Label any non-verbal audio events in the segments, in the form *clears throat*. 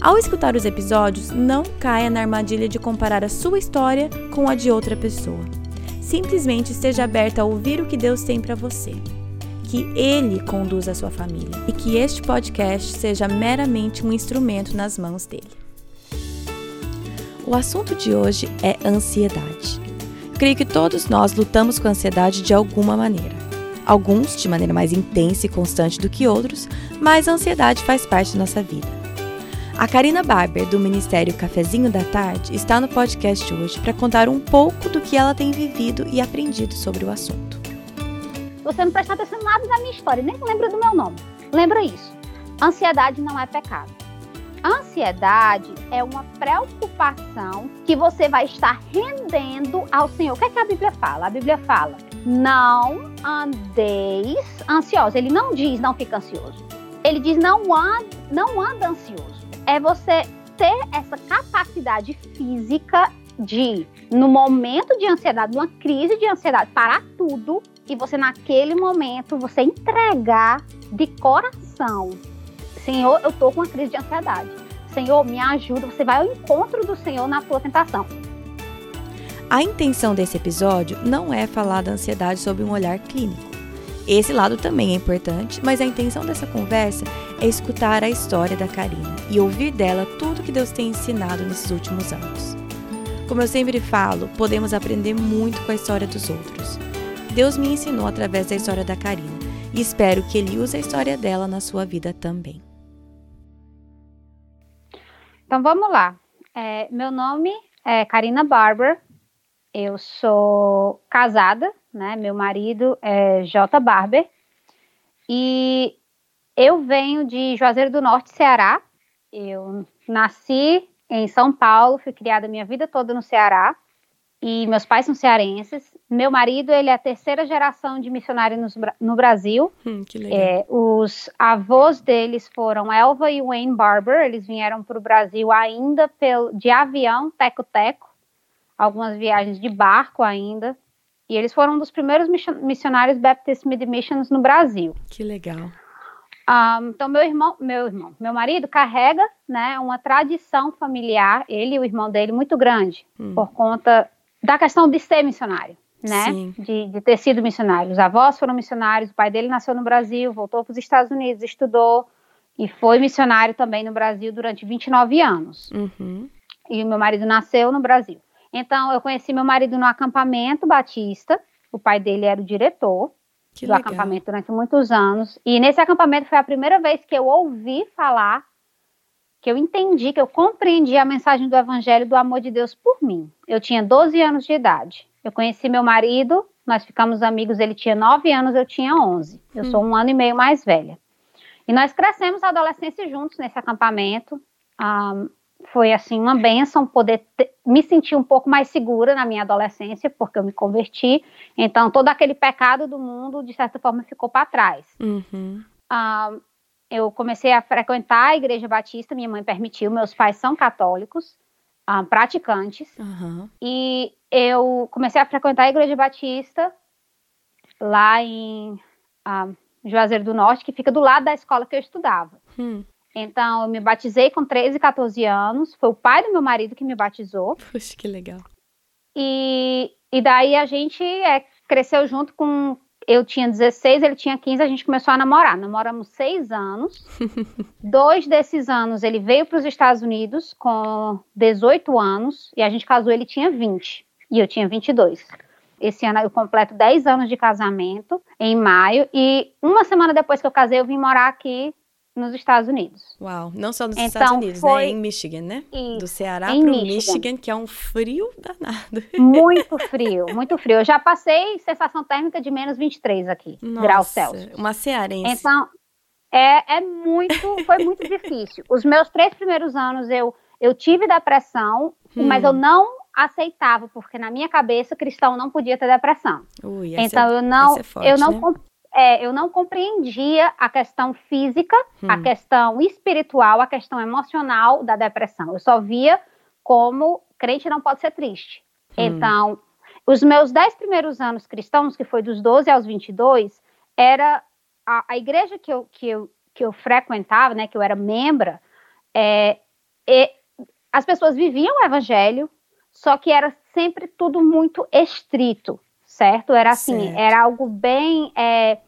Ao escutar os episódios, não caia na armadilha de comparar a sua história com a de outra pessoa. Simplesmente esteja aberta a ouvir o que Deus tem para você. Que Ele conduza a sua família e que este podcast seja meramente um instrumento nas mãos dele. O assunto de hoje é ansiedade. Creio que todos nós lutamos com a ansiedade de alguma maneira. Alguns de maneira mais intensa e constante do que outros, mas a ansiedade faz parte da nossa vida. A Karina Barber, do Ministério Cafezinho da Tarde, está no podcast hoje para contar um pouco do que ela tem vivido e aprendido sobre o assunto. Você não presta atenção nada na minha história, nem lembra do meu nome. Lembra isso. Ansiedade não é pecado. Ansiedade é uma preocupação que você vai estar rendendo ao Senhor. O que, é que a Bíblia fala? A Bíblia fala: não andeis ansiosos. Ele não diz não fica ansioso. Ele diz não anda, não anda ansioso é você ter essa capacidade física de, no momento de ansiedade, numa crise de ansiedade, parar tudo e você, naquele momento, você entregar de coração: Senhor, eu tô com uma crise de ansiedade. Senhor, me ajuda. Você vai ao encontro do Senhor na sua tentação. A intenção desse episódio não é falar da ansiedade sob um olhar clínico. Esse lado também é importante, mas a intenção dessa conversa é escutar a história da Karina e ouvir dela tudo que Deus tem ensinado nesses últimos anos. Como eu sempre falo, podemos aprender muito com a história dos outros. Deus me ensinou através da história da Karina e espero que Ele use a história dela na sua vida também. Então vamos lá. É, meu nome é Karina Barber. Eu sou casada né? Meu marido é J. Barber. E eu venho de Juazeiro do Norte, Ceará. Eu nasci em São Paulo, fui criada minha vida toda no Ceará. E meus pais são cearenses. Meu marido, ele é a terceira geração de missionário no, no Brasil. Hum, que legal. É, os avós deles foram Elva e Wayne Barber. Eles vieram para o Brasil ainda pelo, de avião, teco-teco. Algumas viagens de barco ainda. E eles foram um dos primeiros missionários Baptist Mid Missions no Brasil. Que legal. Um, então meu irmão, meu irmão, meu marido carrega, né, uma tradição familiar, ele e o irmão dele muito grande, hum. por conta da questão de ser missionário, né, de, de, ter sido missionário. Os avós foram missionários, o pai dele nasceu no Brasil, voltou para os Estados Unidos, estudou e foi missionário também no Brasil durante 29 anos. Uhum. E o meu marido nasceu no Brasil. Então, eu conheci meu marido no acampamento batista. O pai dele era o diretor que do legal. acampamento durante muitos anos. E nesse acampamento foi a primeira vez que eu ouvi falar, que eu entendi, que eu compreendi a mensagem do evangelho do amor de Deus por mim. Eu tinha 12 anos de idade. Eu conheci meu marido, nós ficamos amigos, ele tinha 9 anos, eu tinha 11. Eu hum. sou um ano e meio mais velha. E nós crescemos a adolescência juntos nesse acampamento. Um, foi assim uma benção poder ter, me sentir um pouco mais segura na minha adolescência, porque eu me converti. Então, todo aquele pecado do mundo, de certa forma, ficou para trás. Uhum. Uh, eu comecei a frequentar a igreja batista, minha mãe permitiu, meus pais são católicos, uh, praticantes, uhum. e eu comecei a frequentar a igreja batista lá em uh, Juazeiro do Norte, que fica do lado da escola que eu estudava. Hum. Então, eu me batizei com 13, 14 anos. Foi o pai do meu marido que me batizou. Puxa, que legal. E, e daí a gente é, cresceu junto com. Eu tinha 16, ele tinha 15, a gente começou a namorar. Namoramos seis anos. *laughs* Dois desses anos ele veio para os Estados Unidos com 18 anos e a gente casou, ele tinha 20 e eu tinha 22. Esse ano eu completo 10 anos de casamento, em maio, e uma semana depois que eu casei, eu vim morar aqui nos Estados Unidos. Uau, não só nos então, Estados Unidos, né? foi... né? Em Michigan, né? Isso, Do Ceará para o Michigan. Michigan, que é um frio danado. Muito *laughs* frio, muito frio. Eu já passei sensação térmica de menos 23 aqui, Nossa, graus Celsius. Uma cearense. Então, é, é muito, foi muito difícil. Os meus três primeiros anos eu, eu tive depressão, hum. mas eu não aceitava, porque na minha cabeça cristão não podia ter depressão. Ui, então é, eu não, é forte, eu não, né? É, eu não compreendia a questão física, hum. a questão espiritual, a questão emocional da depressão. Eu só via como crente não pode ser triste. Hum. Então, os meus dez primeiros anos cristãos, que foi dos 12 aos 22, era a, a igreja que eu, que, eu, que eu frequentava, né, que eu era membra, é, as pessoas viviam o evangelho, só que era sempre tudo muito estrito, certo? Era assim, certo. era algo bem. É,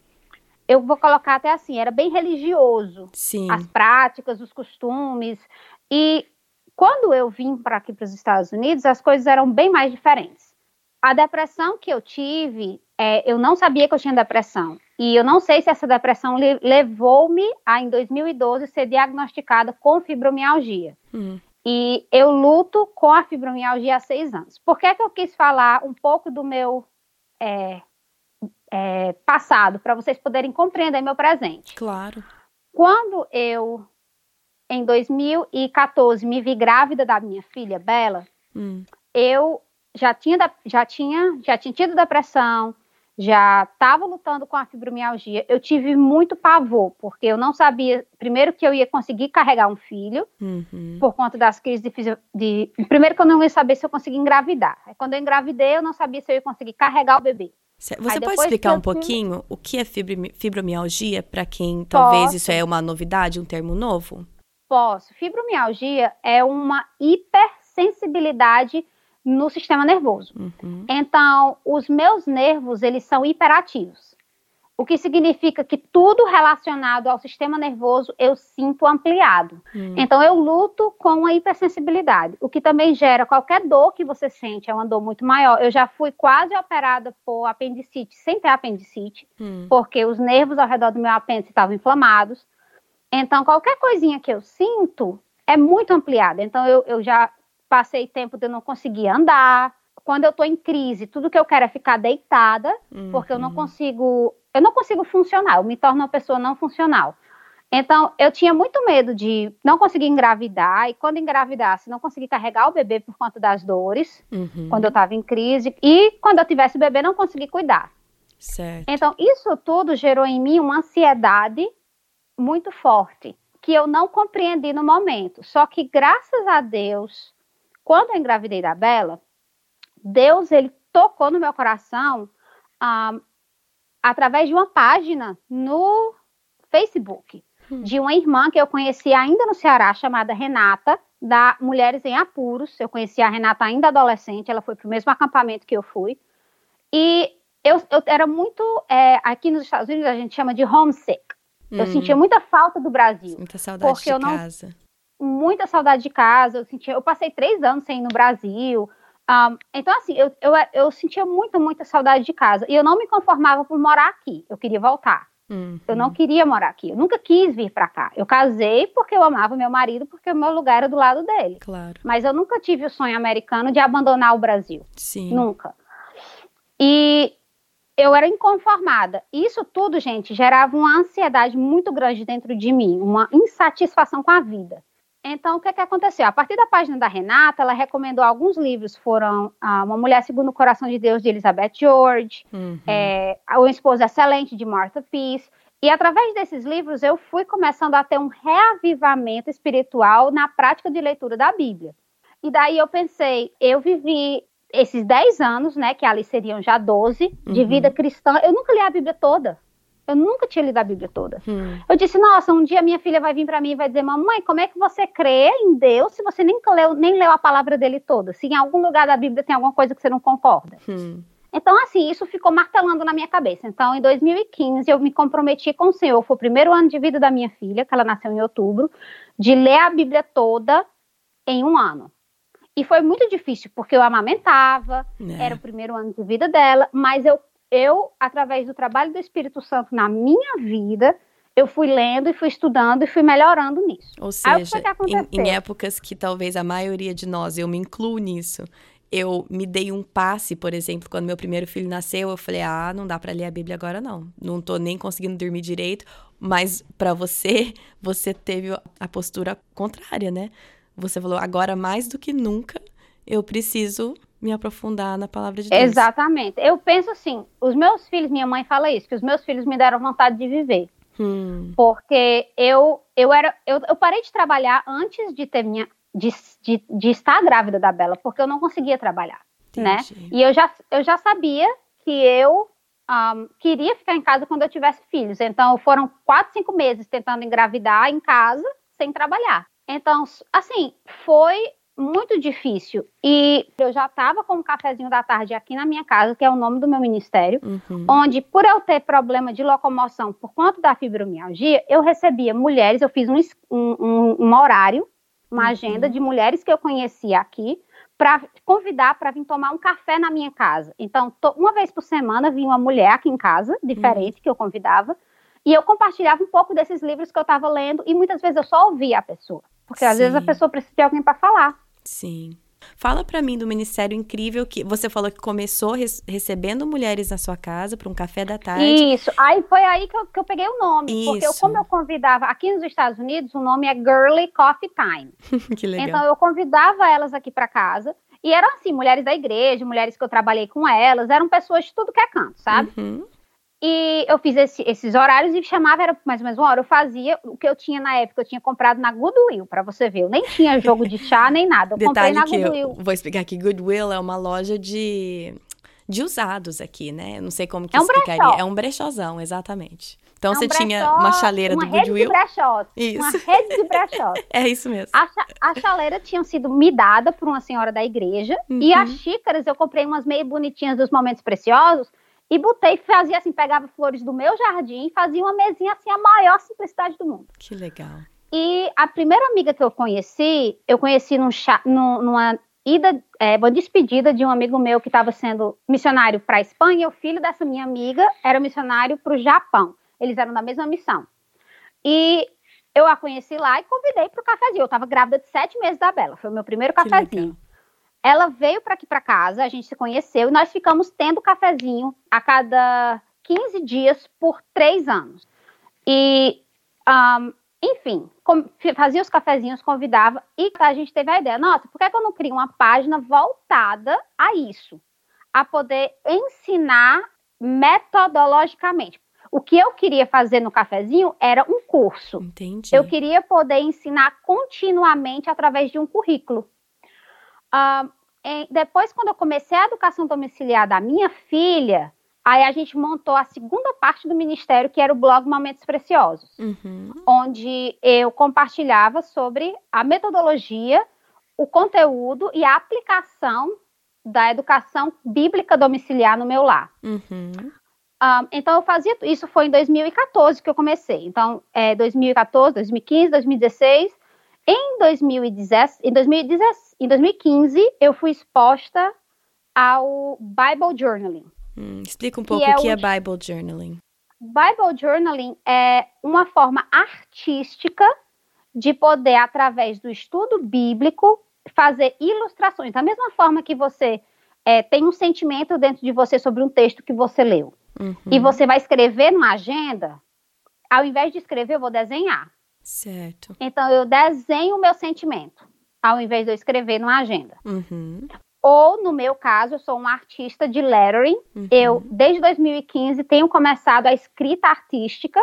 eu vou colocar até assim, era bem religioso. Sim. As práticas, os costumes. E quando eu vim para aqui para os Estados Unidos, as coisas eram bem mais diferentes a depressão que eu tive, é, eu não sabia que eu tinha depressão. E eu não sei se essa depressão levou-me a, em 2012, ser diagnosticada com fibromialgia. Uhum. E eu luto com a fibromialgia há seis anos. Por que, é que eu quis falar um pouco do meu é, é, passado, para vocês poderem compreender meu presente? Claro. Quando eu, em 2014, me vi grávida da minha filha, Bela, hum. eu já tinha, já tinha, já tinha tido depressão, já estava lutando com a fibromialgia. Eu tive muito pavor, porque eu não sabia, primeiro, que eu ia conseguir carregar um filho, uhum. por conta das crises de, de, Primeiro, que eu não ia saber se eu conseguia engravidar. Quando eu engravidei, eu não sabia se eu ia conseguir carregar o bebê. Você Aí pode explicar um pouquinho o que é fibromialgia, para quem talvez Posso. isso é uma novidade, um termo novo? Posso. Fibromialgia é uma hipersensibilidade no sistema nervoso. Uhum. Então, os meus nervos, eles são hiperativos. O que significa que tudo relacionado ao sistema nervoso eu sinto ampliado. Uhum. Então, eu luto com a hipersensibilidade, o que também gera qualquer dor que você sente, é uma dor muito maior. Eu já fui quase operada por apendicite, sem ter apendicite, uhum. porque os nervos ao redor do meu apêndice estavam inflamados. Então, qualquer coisinha que eu sinto é muito ampliada. Então, eu, eu já passei tempo de eu não conseguir andar. Quando eu tô em crise, tudo que eu quero é ficar deitada, uhum. porque eu não consigo, eu não consigo funcionar, eu me torno uma pessoa não funcional. Então, eu tinha muito medo de não conseguir engravidar, e quando engravidasse, não conseguir carregar o bebê por conta das dores, uhum. quando eu estava em crise, e quando eu tivesse o bebê, não conseguir cuidar. Certo. Então, isso tudo gerou em mim uma ansiedade muito forte, que eu não compreendi no momento. Só que, graças a Deus, quando eu engravidei da Bela, Deus ele tocou no meu coração ah, através de uma página no Facebook hum. de uma irmã que eu conheci ainda no Ceará chamada Renata da Mulheres em Apuros. Eu conheci a Renata ainda adolescente, ela foi para o mesmo acampamento que eu fui e eu, eu era muito é, aqui nos Estados Unidos a gente chama de homesick. Hum. Eu sentia muita falta do Brasil. Muita saudade porque de eu não, casa muita saudade de casa. Eu sentia, eu passei três anos sem ir no Brasil. Um, então, assim, eu, eu, eu sentia muita, muita saudade de casa. E eu não me conformava por morar aqui. Eu queria voltar. Uhum. Eu não queria morar aqui. Eu nunca quis vir para cá. Eu casei porque eu amava meu marido, porque o meu lugar era do lado dele. Claro. Mas eu nunca tive o sonho americano de abandonar o Brasil. Sim. Nunca. E eu era inconformada. Isso tudo, gente, gerava uma ansiedade muito grande dentro de mim, uma insatisfação com a vida. Então, o que, é que aconteceu? A partir da página da Renata, ela recomendou alguns livros. Foram ah, Uma Mulher Segundo o Coração de Deus, de Elizabeth George, uhum. é, O Esposo Excelente, de Martha Peace. E através desses livros, eu fui começando a ter um reavivamento espiritual na prática de leitura da Bíblia. E daí eu pensei, eu vivi esses 10 anos, né, que ali seriam já 12, uhum. de vida cristã. Eu nunca li a Bíblia toda. Eu nunca tinha lido a Bíblia toda. Hum. Eu disse, nossa, um dia minha filha vai vir para mim e vai dizer, mamãe, como é que você crê em Deus se você nem leu, nem leu a palavra dele toda? Se em algum lugar da Bíblia tem alguma coisa que você não concorda. Hum. Então, assim, isso ficou martelando na minha cabeça. Então, em 2015, eu me comprometi com o Senhor. Foi o primeiro ano de vida da minha filha, que ela nasceu em outubro, de ler a Bíblia toda em um ano. E foi muito difícil, porque eu amamentava, é. era o primeiro ano de vida dela, mas eu eu, através do trabalho do Espírito Santo na minha vida, eu fui lendo e fui estudando e fui melhorando nisso. Ou seja, em, em, épocas que talvez a maioria de nós, eu me incluo nisso, eu me dei um passe, por exemplo, quando meu primeiro filho nasceu, eu falei: "Ah, não dá para ler a Bíblia agora não. Não tô nem conseguindo dormir direito". Mas para você, *laughs* você teve a postura contrária, né? Você falou: "Agora mais do que nunca, eu preciso me aprofundar na palavra de Deus. Exatamente. Eu penso assim, os meus filhos, minha mãe fala isso, que os meus filhos me deram vontade de viver. Hum. Porque eu, eu era. Eu, eu parei de trabalhar antes de ter minha. De, de, de estar grávida da Bela, porque eu não conseguia trabalhar, né? E eu já, eu já sabia que eu um, queria ficar em casa quando eu tivesse filhos. Então, foram quatro, cinco meses tentando engravidar em casa, sem trabalhar. Então, assim, foi muito difícil. E eu já estava com um cafezinho da tarde aqui na minha casa, que é o nome do meu ministério, Uhum. onde, por eu ter problema de locomoção por conta da fibromialgia, eu recebia mulheres, eu fiz um, um- um- horário, uma Uhum. agenda de mulheres que eu conhecia aqui, para convidar para vir tomar um café na minha casa. Então, to- uma vez por semana vinha uma mulher aqui em casa, diferente, que eu convidava, e eu compartilhava um pouco desses livros que eu estava lendo, e muitas vezes eu só ouvia a pessoa. Porque às vezes a Sim. pessoa precisa de alguém para falar. Sim. Fala pra mim do ministério incrível que você falou que começou res- recebendo mulheres na sua casa para um café da tarde. Isso, aí foi aí que eu, que eu peguei o nome. Porque eu, Isso. como eu convidava, aqui nos Estados Unidos, o nome é Girly Coffee Time. *laughs* que legal. Então eu convidava elas aqui para casa. E eram assim, mulheres da igreja, mulheres que eu trabalhei com elas, eram pessoas de tudo que é canto, sabe? Uhum. E eu fiz esse- esses horários e chamava, era mais ou menos uma hora. Eu fazia o que eu tinha na época, eu tinha comprado na Goodwill, pra você ver. Eu nem tinha jogo de chá, nem nada. Eu comprei Detalhe na que eu Goodwill. vou explicar que Goodwill é uma loja de, de usados aqui, né? Eu não sei como que É um explicaria. brechó. É um brechózão, exatamente. Então É um você tinha brechó, uma chaleira uma do rede de Goodwill. brechós. Isso. Uma rede de brechós. *laughs* É isso mesmo. A, a chaleira tinha sido me dada por uma senhora da igreja. E Uhum. as xícaras eu comprei umas meio bonitinhas dos momentos preciosos. E botei, fazia assim, pegava flores do meu jardim, fazia uma mesinha assim, a maior simplicidade do mundo. Que legal. E a primeira amiga que eu conheci, eu conheci num chá, num- numa ida, é, uma despedida de um amigo meu que estava sendo missionário para a Espanha. E o filho dessa minha amiga era missionário para o Japão. Eles eram da mesma missão. E eu a conheci lá e convidei para o cafezinho. Eu estava grávida de sete meses da Bela. Foi o meu primeiro cafezinho. Ela veio para aqui para casa, a gente se conheceu e nós ficamos tendo cafezinho a cada 15 dias por três anos. E, ahn, enfim, fazia os cafezinhos, convidava e a gente teve a ideia: nossa, por que, que eu não crio uma página voltada a isso? A poder ensinar metodologicamente. O que eu queria fazer no cafezinho era um curso. Entendi. Eu queria poder ensinar continuamente através de um currículo. Ah, em- depois, quando eu comecei a educação domiciliar da minha filha, aí a gente montou a segunda parte do ministério, que era o blog Momentos Preciosos, Uhum. onde eu compartilhava sobre a metodologia, o conteúdo e a aplicação da educação bíblica domiciliar no meu lar. Uhum. Ah, então eu fazia isso foi em 2014 que eu comecei. Então, é 2014, 2015, 2016. Em 2010, em 2010, em 2015 eu fui exposta ao Bible Journaling. Hum, explica um pouco é o que é Bible Journaling. Bible Journaling é uma forma artística de poder, através do estudo bíblico, fazer ilustrações. Da mesma forma que você é, tem um sentimento dentro de você sobre um texto que você leu. Uhum. e você vai escrever numa agenda, ao invés de escrever, eu vou desenhar. Certo. Então, eu desenho o meu sentimento, ao invés de eu escrever numa agenda. Uhum. Ou, no meu caso, eu sou uma artista de lettering. Uhum. Eu, desde 2015, tenho começado a escrita artística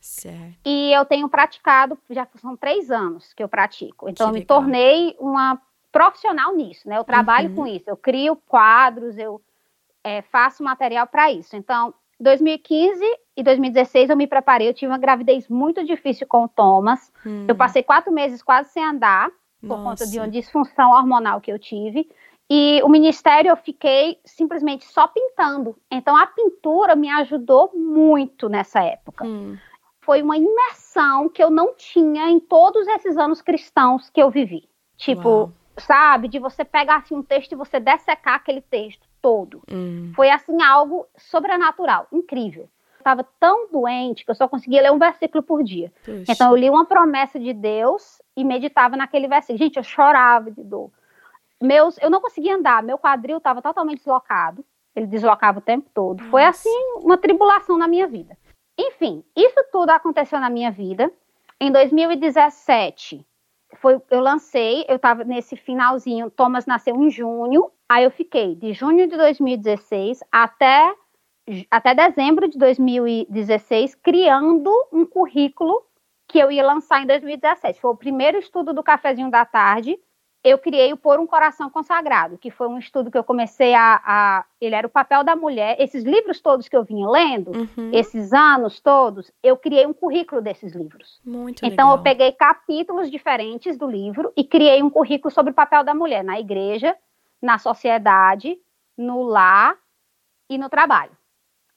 Certo. e eu tenho praticado, já são três anos que eu pratico. Então, Que eu me tornei uma profissional nisso, né? Eu trabalho Uhum. com isso, eu crio quadros, eu é, faço material para isso. Então, 2015 e 2016 eu me preparei, eu tive uma gravidez muito difícil com o Thomas. Hum. Eu passei quatro meses quase sem andar, por conta de Nossa. uma disfunção hormonal que eu tive. E o ministério eu fiquei simplesmente só pintando. Então a pintura me ajudou muito nessa época. Hum. Foi uma imersão que eu não tinha em todos esses anos cristãos que eu vivi. Tipo, Uau. sabe, de você pegar assim um texto e você dessecar aquele texto todo. Hum. Foi assim algo sobrenatural, incrível. Estava tão doente que eu só conseguia ler um versículo por dia. Puxa. Então eu li uma promessa de Deus e meditava naquele versículo. Gente, eu chorava de dor. Meus, eu não conseguia andar, meu quadril estava totalmente deslocado. Ele deslocava o tempo todo. Foi Nossa. assim uma tribulação na minha vida. Enfim, isso tudo aconteceu na minha vida. Em 2017 foi, eu lancei, eu estava nesse finalzinho, Thomas nasceu em junho, aí eu fiquei de junho de 2016 até, até dezembro de 2016 criando um currículo que eu ia lançar em 2017. Foi o primeiro estudo do cafezinho da tarde, eu criei o Por um Coração Consagrado, que foi um estudo que eu comecei a, a, Ele era o papel da mulher. Esses livros todos que eu vinha lendo, uhum. esses anos todos, eu criei um currículo desses livros. Muito então, legal. eu peguei capítulos diferentes do livro e criei um currículo sobre o papel da mulher na igreja, na sociedade, no lar e no trabalho.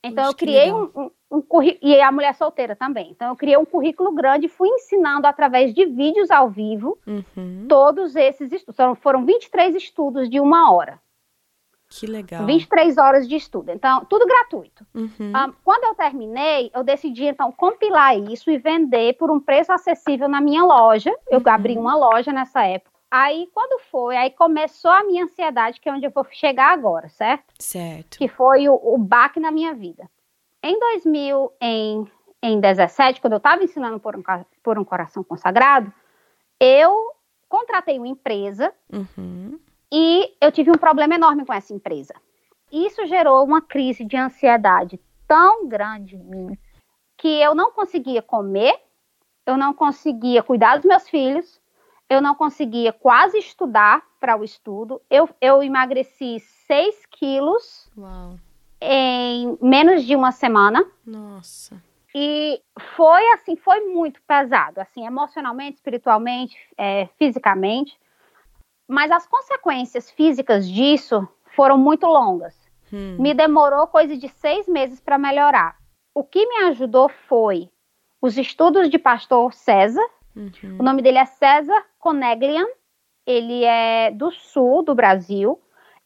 Então, Puxa, eu criei um, um, um currículo. E a mulher solteira também. Então, eu criei um currículo grande e fui ensinando através de vídeos ao vivo uhum. todos esses estudos. Foram, foram 23 estudos de uma hora. Que legal. 23 horas de estudo. Então, tudo gratuito. Uhum. Um, ah, quando eu terminei, eu decidi, então, compilar isso e vender por um preço acessível na minha loja. Eu uhum. abri uma loja nessa época. Aí, quando foi, aí começou a minha ansiedade, que é onde eu vou chegar agora, certo? Certo. Que foi o, o baque na minha vida. Em 2000, em, em 17, quando eu estava ensinando por um, por um coração consagrado, eu contratei uma empresa uhum. e eu tive um problema enorme com essa empresa. Isso gerou uma crise de ansiedade tão grande em mim que eu não conseguia comer, eu não conseguia cuidar dos meus filhos, eu não conseguia quase estudar para o estudo. Eu, eu emagreci 6 quilos Uau. em menos de uma semana. Nossa. E foi assim, foi muito pesado, assim, emocionalmente, espiritualmente, é, fisicamente. Mas as consequências físicas disso foram muito longas. Hum. Me demorou coisa de seis meses para melhorar. O que me ajudou foi os estudos de pastor César. Uhum. O nome dele é César Coneglian. Ele é do sul do Brasil.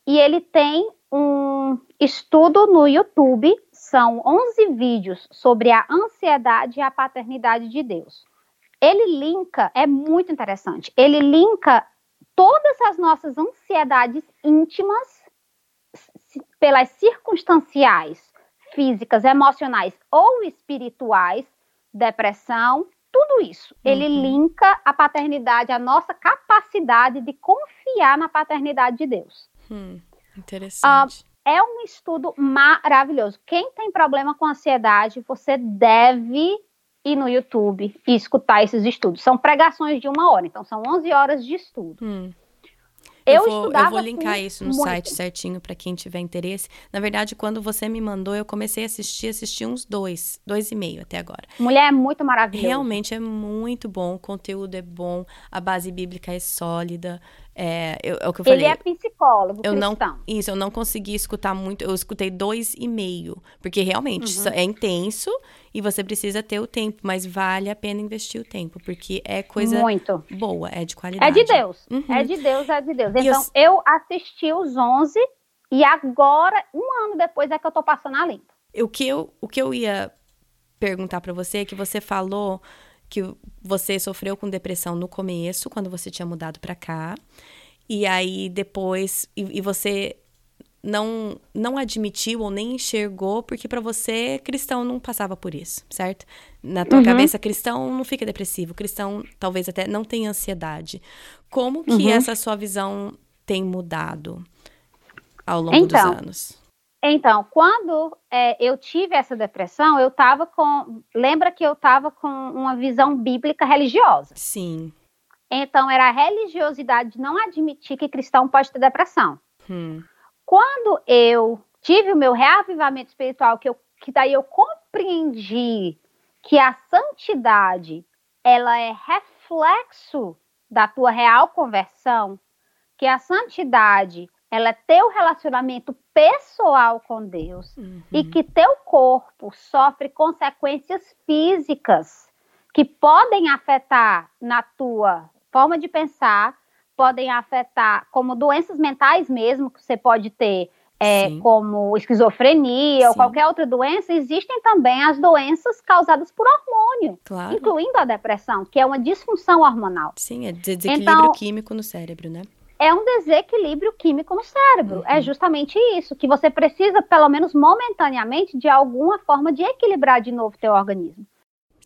E ele tem um estudo no YouTube, são 11 vídeos sobre a ansiedade e a paternidade de Deus. Ele linka, é muito interessante, ele linka todas as nossas ansiedades íntimas pelas circunstanciais, físicas, emocionais ou espirituais, depressão, tudo isso. Uhum. Ele linka a paternidade, a nossa capacidade de confiar na paternidade de Deus. Hum. Interessante. Uh, é um estudo maravilhoso. Quem tem problema com ansiedade, você deve ir no YouTube e escutar esses estudos. São pregações de uma hora, então são 11 horas de estudo. Hum. Eu, eu, vou, eu vou linkar isso no muito. site certinho para quem tiver interesse. Na verdade, quando você me mandou, eu comecei a assistir, assisti uns dois, dois e meio até agora. Mulher é muito maravilhosa. Realmente é muito bom, o conteúdo é bom, a base bíblica é sólida. É, eu, é o que eu falei. Ele é psicólogo eu cristão. não Isso, eu não consegui escutar muito. Eu escutei dois e meio. Porque realmente uhum. é intenso e você precisa ter o tempo. Mas vale a pena investir o tempo. Porque é coisa muito. boa, é de qualidade. É de Deus. Uhum. É de Deus, é de Deus. Então, eu... eu assisti os 11 e agora, um ano depois, é que eu tô passando a limpo. O que eu, o que eu ia perguntar para você é que você falou que você sofreu com depressão no começo, quando você tinha mudado para cá. E aí depois e, e, você não não admitiu ou nem enxergou porque para você cristão não passava por isso, certo? Na tua uhum. cabeça cristão não fica depressivo, cristão talvez até não tenha ansiedade. Como que uhum. essa sua visão tem mudado ao longo então, dos anos? Então, quando é, eu tive essa depressão, eu estava com. Lembra que eu estava com uma visão bíblica religiosa? Sim. Então, era a religiosidade de não admitir que cristão pode ter depressão. Hum. Quando eu tive o meu reavivamento espiritual, que, eu, que daí eu compreendi que a santidade ela é reflexo da tua real conversão, que a santidade ela é teu relacionamento pessoal com Deus uhum. e que teu corpo sofre consequências físicas que podem afetar na tua forma de pensar, podem afetar como doenças mentais mesmo que você pode ter, é, como esquizofrenia Sim. ou qualquer outra doença, existem também as doenças causadas por hormônio, claro. incluindo a depressão, que é uma disfunção hormonal. Sim, é desequilíbrio então, químico no cérebro, né? É um desequilíbrio químico no cérebro. É uhum. É justamente isso, que você precisa, pelo menos momentaneamente, de alguma forma de equilibrar de novo teu organismo.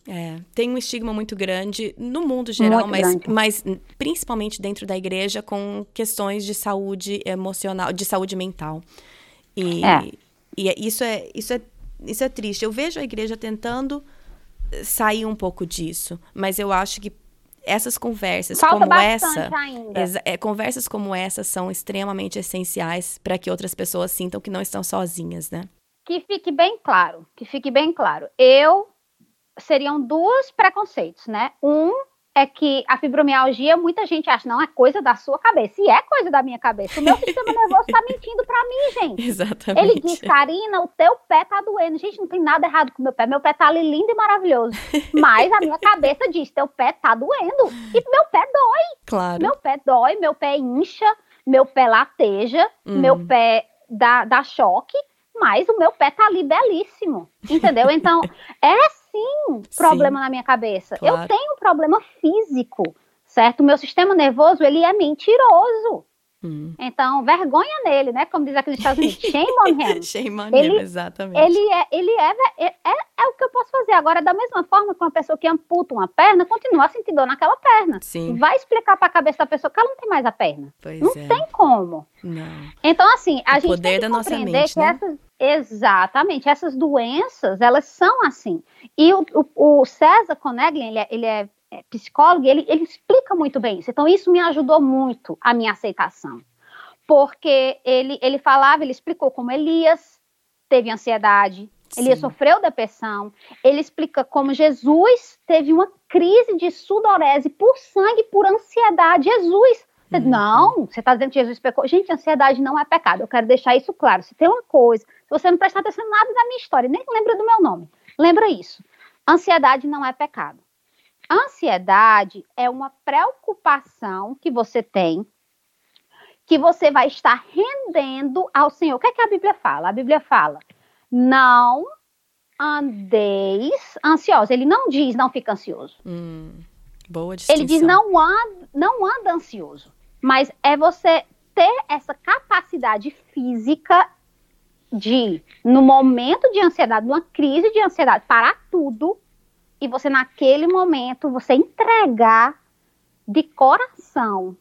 É, tem um estigma muito grande no mundo geral, mas, mas principalmente dentro da igreja com questões de saúde emocional, de saúde mental. E, é. e é, isso, é, isso, é, isso é triste. Eu vejo a igreja tentando sair um pouco disso, mas eu acho que essas conversas Falta como essa, é, conversas como essa são extremamente essenciais para que outras pessoas sintam que não estão sozinhas, né? Que fique bem claro, que fique bem claro. Eu seriam dois preconceitos, né? Um é que a fibromialgia, muita gente acha, não, é coisa da sua cabeça. E é coisa da minha cabeça. O meu sistema *laughs* nervoso está mentindo para mim, gente. Exatamente. Ele diz, Karina, o teu pé tá doendo. Gente, não tem nada errado com o meu pé. Meu pé tá ali lindo e maravilhoso. *laughs* Mas a minha cabeça diz, teu pé tá doendo. E meu pé dói. Claro. Meu pé dói, meu pé incha, meu pé lateja, hum. meu pé dá, dá choque. Mas o meu pé tá ali belíssimo. Entendeu? Então, é *laughs* sim problema sim, na minha cabeça. Claro. Eu tenho um problema físico, certo? O meu sistema nervoso, ele é mentiroso. Hum. Então, vergonha nele, né? Como diz aqui nos Estados Unidos. Shame on him. *laughs* Shame on ele, him, exatamente. Ele é, ele é, é, é, é, o que eu posso fazer. Agora, da mesma forma que uma pessoa que amputa uma perna, continua a sentir dor naquela perna. Sim. Vai explicar para a cabeça da pessoa que ela não tem mais a perna. Pois não é. tem como. Não. Então, assim, a o gente poder tem que da nossa compreender mente, que né? essas Exatamente, essas doenças, elas são assim. E o, o, o César Coneglin, ele é, ele é, é psicólogo, ele, ele explica muito bem isso. Então, isso me ajudou muito a minha aceitação. Porque ele, ele falava, ele explicou como Elias teve ansiedade, Sim. Elias sofreu depressão, ele explica como Jesus teve uma crise de sudorese por sangue, por ansiedade. Jesus Uhum. Não, você está dizendo que Jesus pecou. Gente, ansiedade não é pecado. Eu quero deixar isso claro. Se tem uma coisa, você não prestar atenção em nada da minha história, nem lembra do meu nome, lembra isso. Ansiedade não é pecado. Ansiedade é uma preocupação que você tem, que você vai estar rendendo ao Senhor. O que é que a Bíblia fala? A Bíblia fala: não andeis ansiosos. Ele não diz não fica ansioso. Hum, boa distinção. Ele diz não anda, não anda ansioso mas é você ter essa capacidade física de, no momento de ansiedade, numa crise de ansiedade, parar tudo e você, naquele momento, você entregar de coração: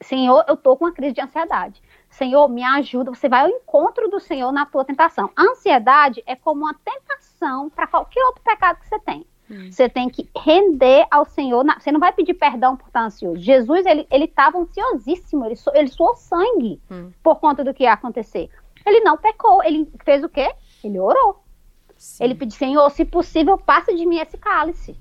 Senhor, eu tô com uma crise de ansiedade. Senhor, me ajuda. Você vai ao encontro do Senhor na tua tentação. A ansiedade é como uma tentação para qualquer outro pecado que você tem. Hum. Você tem que render ao Senhor. Você não vai pedir perdão por estar ansioso. Jesus, ele estava ansiosíssimo. Ele, ele suou sangue hum. por conta do que ia acontecer. Ele não pecou. Ele fez o quê? Ele orou. Sim. Ele pediu, Senhor, se possível, passa de mim esse cálice.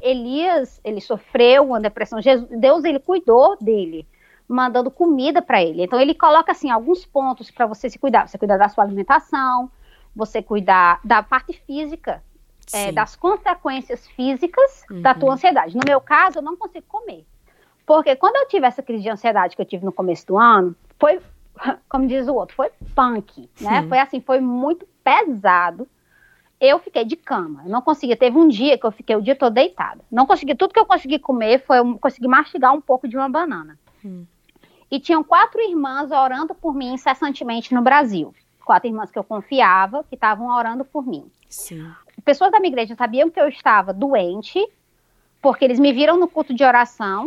Elias, ele sofreu uma depressão. Jesus, Deus, ele cuidou dele, mandando comida para ele. Então, ele coloca, assim, alguns pontos para você se cuidar. Você cuidar da sua alimentação, você cuidar da parte física é, das consequências físicas uhum. da tua ansiedade. No meu caso, eu não consigo comer. Porque quando eu tive essa crise de ansiedade que eu tive no começo do ano, foi, *laughs* como diz o outro, foi punk, né? Foi assim, foi muito pesado. Eu fiquei de cama, eu não conseguia. Teve um dia que eu fiquei o dia todo deitada. Não consegui, tudo que eu consegui comer foi eu consegui mastigar um pouco de uma banana. Hum. E tinham quatro irmãs orando por mim incessantemente no Brasil. Quatro irmãs que eu confiava, que estavam orando por mim. Sim pessoas da minha igreja sabiam que eu estava doente, porque eles me viram no culto de oração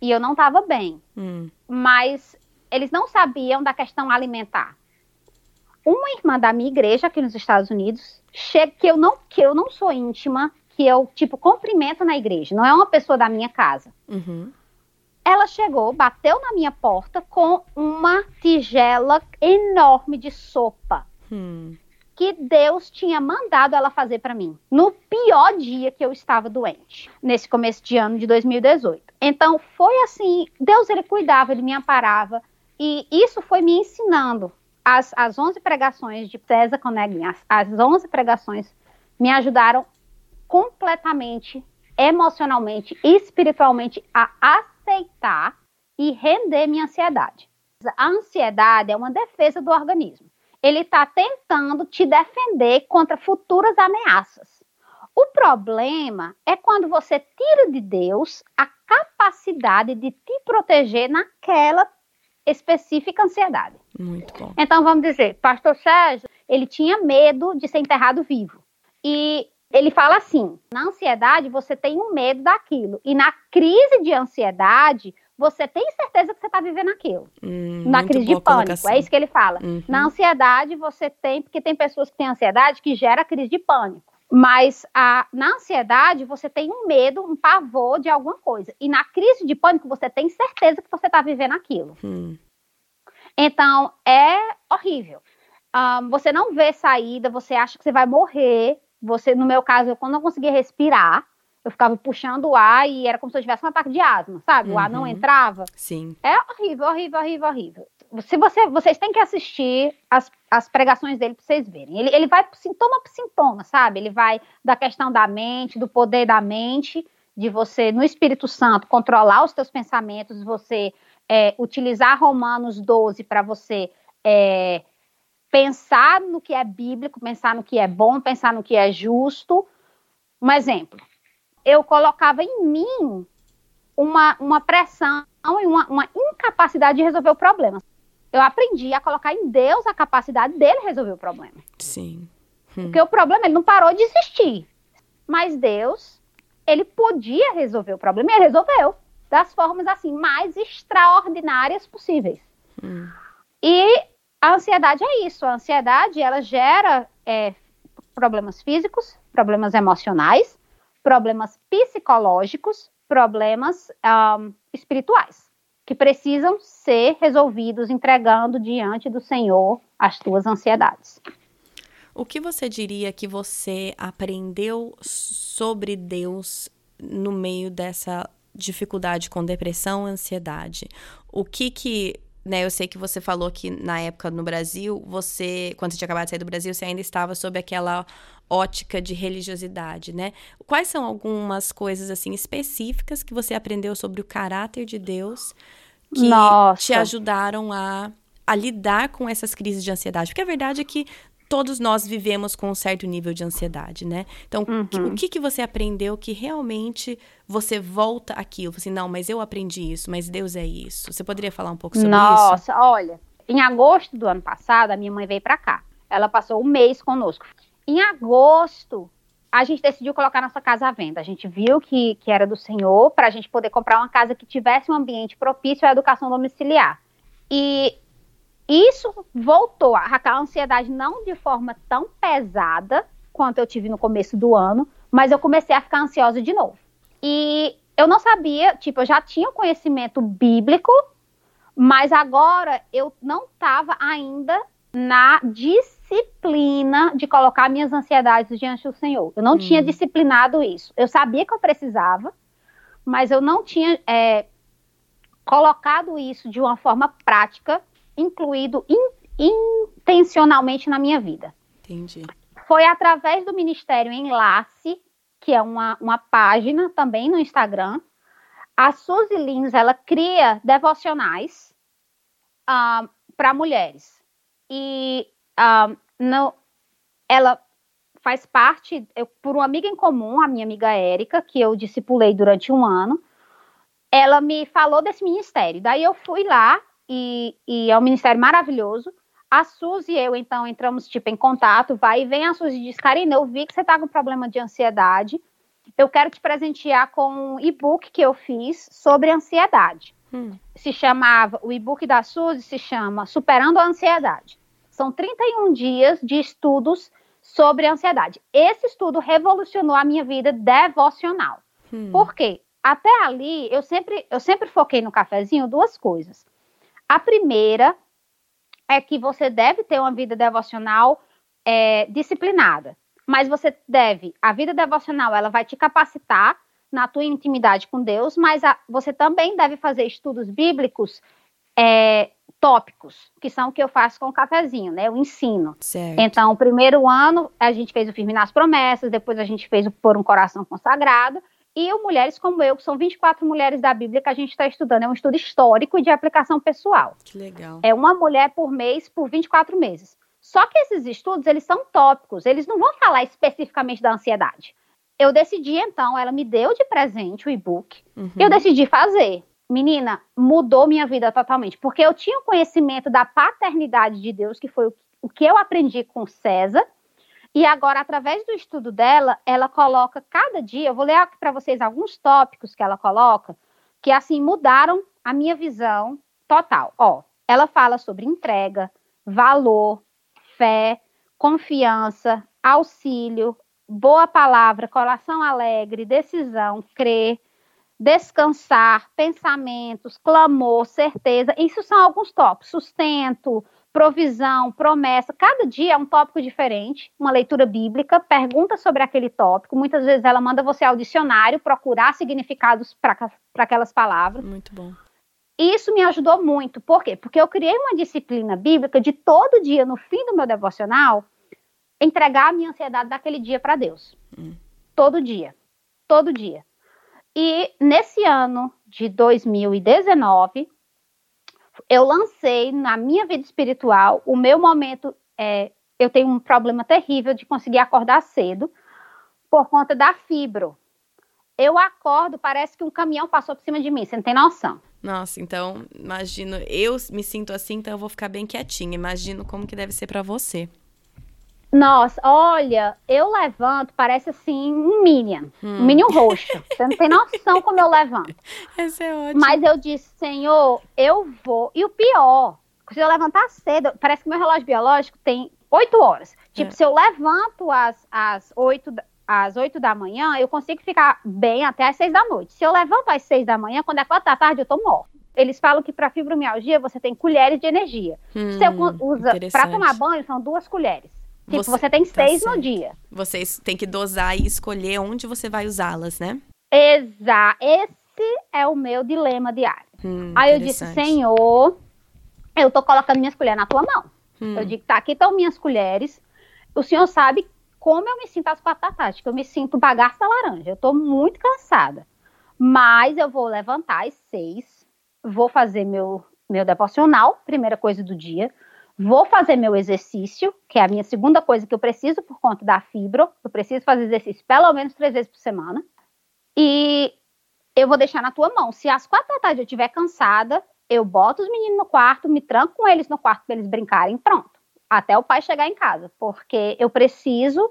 e eu não estava bem. Hum. Mas eles não sabiam da questão alimentar. Uma irmã da minha igreja aqui nos Estados Unidos, que eu não que eu não sou íntima, que eu tipo cumprimento na igreja, não é uma pessoa da minha casa. Uhum. Ela chegou, bateu na minha porta com uma tigela enorme de sopa. Hum que Deus tinha mandado ela fazer para mim, no pior dia que eu estava doente, nesse começo de ano de 2018. Então foi assim, Deus ele cuidava, ele me amparava, e isso foi me ensinando. As, as 11 pregações de César Coneglin, as, as 11 pregações me ajudaram completamente, emocionalmente e espiritualmente a aceitar e render minha ansiedade. A ansiedade é uma defesa do organismo ele está tentando te defender contra futuras ameaças. O problema é quando você tira de Deus a capacidade de te proteger naquela específica ansiedade. Muito bom. Então vamos dizer, Pastor Sérgio, ele tinha medo de ser enterrado vivo. E Ele fala assim: na ansiedade você tem um medo daquilo, e na crise de ansiedade você tem certeza que você está vivendo aquilo. Hum, na crise de pânico, colocação. é isso que ele fala. Uhum. Na ansiedade você tem, porque tem pessoas que têm ansiedade que gera crise de pânico. Mas a, na ansiedade você tem um medo, um pavor de alguma coisa. E na crise de pânico você tem certeza que você está vivendo aquilo. Hum. Então é horrível. Um, você não vê saída, você acha que você vai morrer. Você, no meu caso, eu quando não conseguia respirar, eu ficava puxando o ar e era como se eu tivesse um ataque de asma, sabe? Uhum. O ar não uhum. entrava. Sim. É horrível, horrível, horrível, horrível. Se você, vocês têm que assistir as, as pregações dele para vocês verem. Ele, ele vai sintoma por sintoma, sabe? Ele vai da questão da mente, do poder da mente, de você, no Espírito Santo, controlar os teus pensamentos, você é, utilizar Romanos 12 para você é, pensar no que é bíblico, pensar no que é bom, pensar no que é justo. Um exemplo, eu colocava em mim uma, uma pressão e uma, uma incapacidade de resolver o problema. Eu aprendi a colocar em Deus a capacidade dele resolver o problema. Sim. Hum. Porque o problema, ele não parou de existir. Mas Deus, ele podia resolver o problema e ele resolveu. Das formas, assim, mais extraordinárias possíveis. Hum. E a ansiedade é isso. A ansiedade, ela gera é, problemas físicos, problemas emocionais, problemas psicológicos, problemas um, espirituais, que precisam ser resolvidos entregando diante do Senhor as tuas ansiedades. O que você diria que você aprendeu sobre Deus no meio dessa dificuldade com depressão, ansiedade? O que que né, eu sei que você falou que na época no Brasil, você, quando você tinha acabado de sair do Brasil, você ainda estava sob aquela ótica de religiosidade, né? Quais são algumas coisas assim específicas que você aprendeu sobre o caráter de Deus que Nossa. te ajudaram a, a lidar com essas crises de ansiedade? Porque a verdade é que todos nós vivemos com um certo nível de ansiedade, né? Então, uhum. o que, que você aprendeu que realmente você volta aquilo? Assim, não, mas eu aprendi isso, mas Deus é isso. Você poderia falar um pouco sobre Nossa, isso? Nossa, olha, em agosto do ano passado, a minha mãe veio para cá. Ela passou um mês conosco. Em agosto, a gente decidiu colocar nossa casa à venda. A gente viu que, que era do Senhor para a gente poder comprar uma casa que tivesse um ambiente propício à educação domiciliar. E isso voltou a a ansiedade não de forma tão pesada quanto eu tive no começo do ano, mas eu comecei a ficar ansiosa de novo. E eu não sabia, tipo, eu já tinha conhecimento bíblico, mas agora eu não estava ainda na disciplina de colocar minhas ansiedades diante do Senhor. Eu não hum. tinha disciplinado isso. Eu sabia que eu precisava, mas eu não tinha é, colocado isso de uma forma prática incluído in, intencionalmente na minha vida. Entendi. Foi através do Ministério Enlace, que é uma, uma página também no Instagram. A Suzy Lins, ela cria devocionais ah, para mulheres. E uh, no, ela faz parte, eu, por uma amiga em comum, a minha amiga Érica, que eu discipulei durante um ano, ela me falou desse ministério. Daí eu fui lá e, e, é um ministério maravilhoso. A Suzy e eu, então, entramos, tipo, em contato, vai e vem a Suzy e diz, Karina, eu vi que você tá com problema de ansiedade, eu quero te presentear com um e-book que eu fiz sobre ansiedade. Hum. Se chamava, o e-book da Suzy se chama Superando a Ansiedade. São 31 dias de estudos sobre ansiedade. Esse estudo revolucionou a minha vida devocional. Hum. Por quê? Até ali, eu sempre, eu sempre foquei no cafezinho duas coisas. A primeira é que você deve ter uma vida devocional é, disciplinada, mas você deve, a vida devocional, ela vai te capacitar na tua intimidade com Deus, mas a, você também deve fazer estudos bíblicos é, tópicos, que são o que eu faço com o cafezinho, né? O ensino. Certo. Então, o primeiro ano a gente fez o Firme nas Promessas, depois a gente fez o Por um Coração Consagrado, e o Mulheres Como Eu, que são 24 mulheres da Bíblia que a gente está estudando. É um estudo histórico e de aplicação pessoal. Que legal. É uma mulher por mês por 24 meses. Só que esses estudos, eles são tópicos, eles não vão falar especificamente da ansiedade. Eu decidi, então, ela me deu de presente o e-book, uhum. eu decidi fazer. Menina, mudou minha vida totalmente, porque eu tinha o conhecimento da paternidade de Deus, que foi o que eu aprendi com César, E agora, através do estudo dela, ela coloca cada dia, eu vou ler aqui para vocês alguns tópicos que ela coloca, que assim mudaram a minha visão total. Ó, ela fala sobre entrega, valor, fé, confiança, auxílio, boa palavra, coração alegre, decisão, crer, descansar, pensamentos, clamor, certeza. Isso são alguns tópicos. Sustento, provisão, promessa. Cada dia é um tópico diferente, uma leitura bíblica, pergunta sobre aquele tópico. Muitas vezes ela manda você ao dicionário procurar significados para aquelas palavras. Muito bom. Isso me ajudou muito. Por quê? Porque eu criei uma disciplina bíblica de todo dia, no fim do meu devocional, entregar a minha ansiedade daquele dia para Deus. Hum. Todo dia. Todo dia. E nesse ano de 2019, eu lancei na minha vida espiritual o meu momento. É, eu tenho um problema terrível de conseguir acordar cedo por conta da fibro. Eu acordo, parece que um caminhão passou por cima de mim, você não tem noção. Nossa, então, imagino, eu me sinto assim, então eu vou ficar bem quietinha. Imagino como que deve ser para você. Nossa, olha, eu levanto, parece assim um Minion, hum. um Minion roxo. Você não tem noção como eu levanto. *laughs* Esse é ótimo. Mas eu disse, Senhor, eu vou. E o pior, se eu levantar cedo, parece que meu relógio biológico tem oito horas. Tipo, é. se eu levanto às, às, 8, às 8 da manhã, eu consigo ficar bem até às 6 da noite. Se eu levanto às 6 da manhã, quando é 4 da tarde, eu tô morta. Eles falam que para fibromialgia você tem colheres de energia. Hum, se eu usa para tomar banho, são duas colheres. Tipo, você, você tem tá seis certo. no dia. Vocês têm que dosar e escolher onde você vai usá-las, né? Exato. Esse é o meu dilema diário. Hum, Aí eu disse, Senhor, eu tô colocando minhas colheres na tua mão. Hum. Eu digo, tá, aqui estão minhas colheres. O senhor sabe como eu me sinto às quatro da tarde, que eu me sinto bagaço da laranja. Eu tô muito cansada. Mas eu vou levantar às seis, vou fazer meu, meu devocional, primeira coisa do dia Vou fazer meu exercício, que é a minha segunda coisa que eu preciso por conta da fibro. Eu preciso fazer exercício pelo menos três vezes por semana. E eu vou deixar na tua mão. Se às quatro da tarde eu estiver cansada, eu boto os meninos no quarto, me tranco com eles no quarto para eles brincarem, pronto. Até o pai chegar em casa, porque eu preciso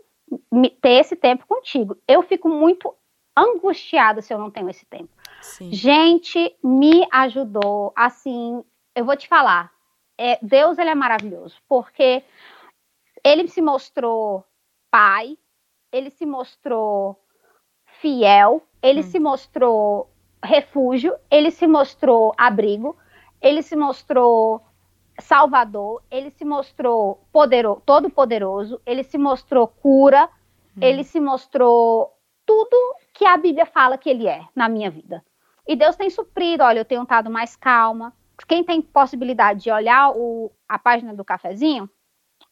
ter esse tempo contigo. Eu fico muito angustiada se eu não tenho esse tempo. Sim. Gente, me ajudou. Assim, eu vou te falar, é, Deus ele é maravilhoso, porque ele se mostrou pai, ele se mostrou fiel, ele hum. se mostrou refúgio, ele se mostrou abrigo, ele se mostrou salvador, ele se mostrou poderoso, todo poderoso, ele se mostrou cura, hum. ele se mostrou tudo que a Bíblia fala que ele é na minha vida. E Deus tem suprido, olha, eu tenho estado mais calma, quem tem possibilidade de olhar o, a página do cafezinho,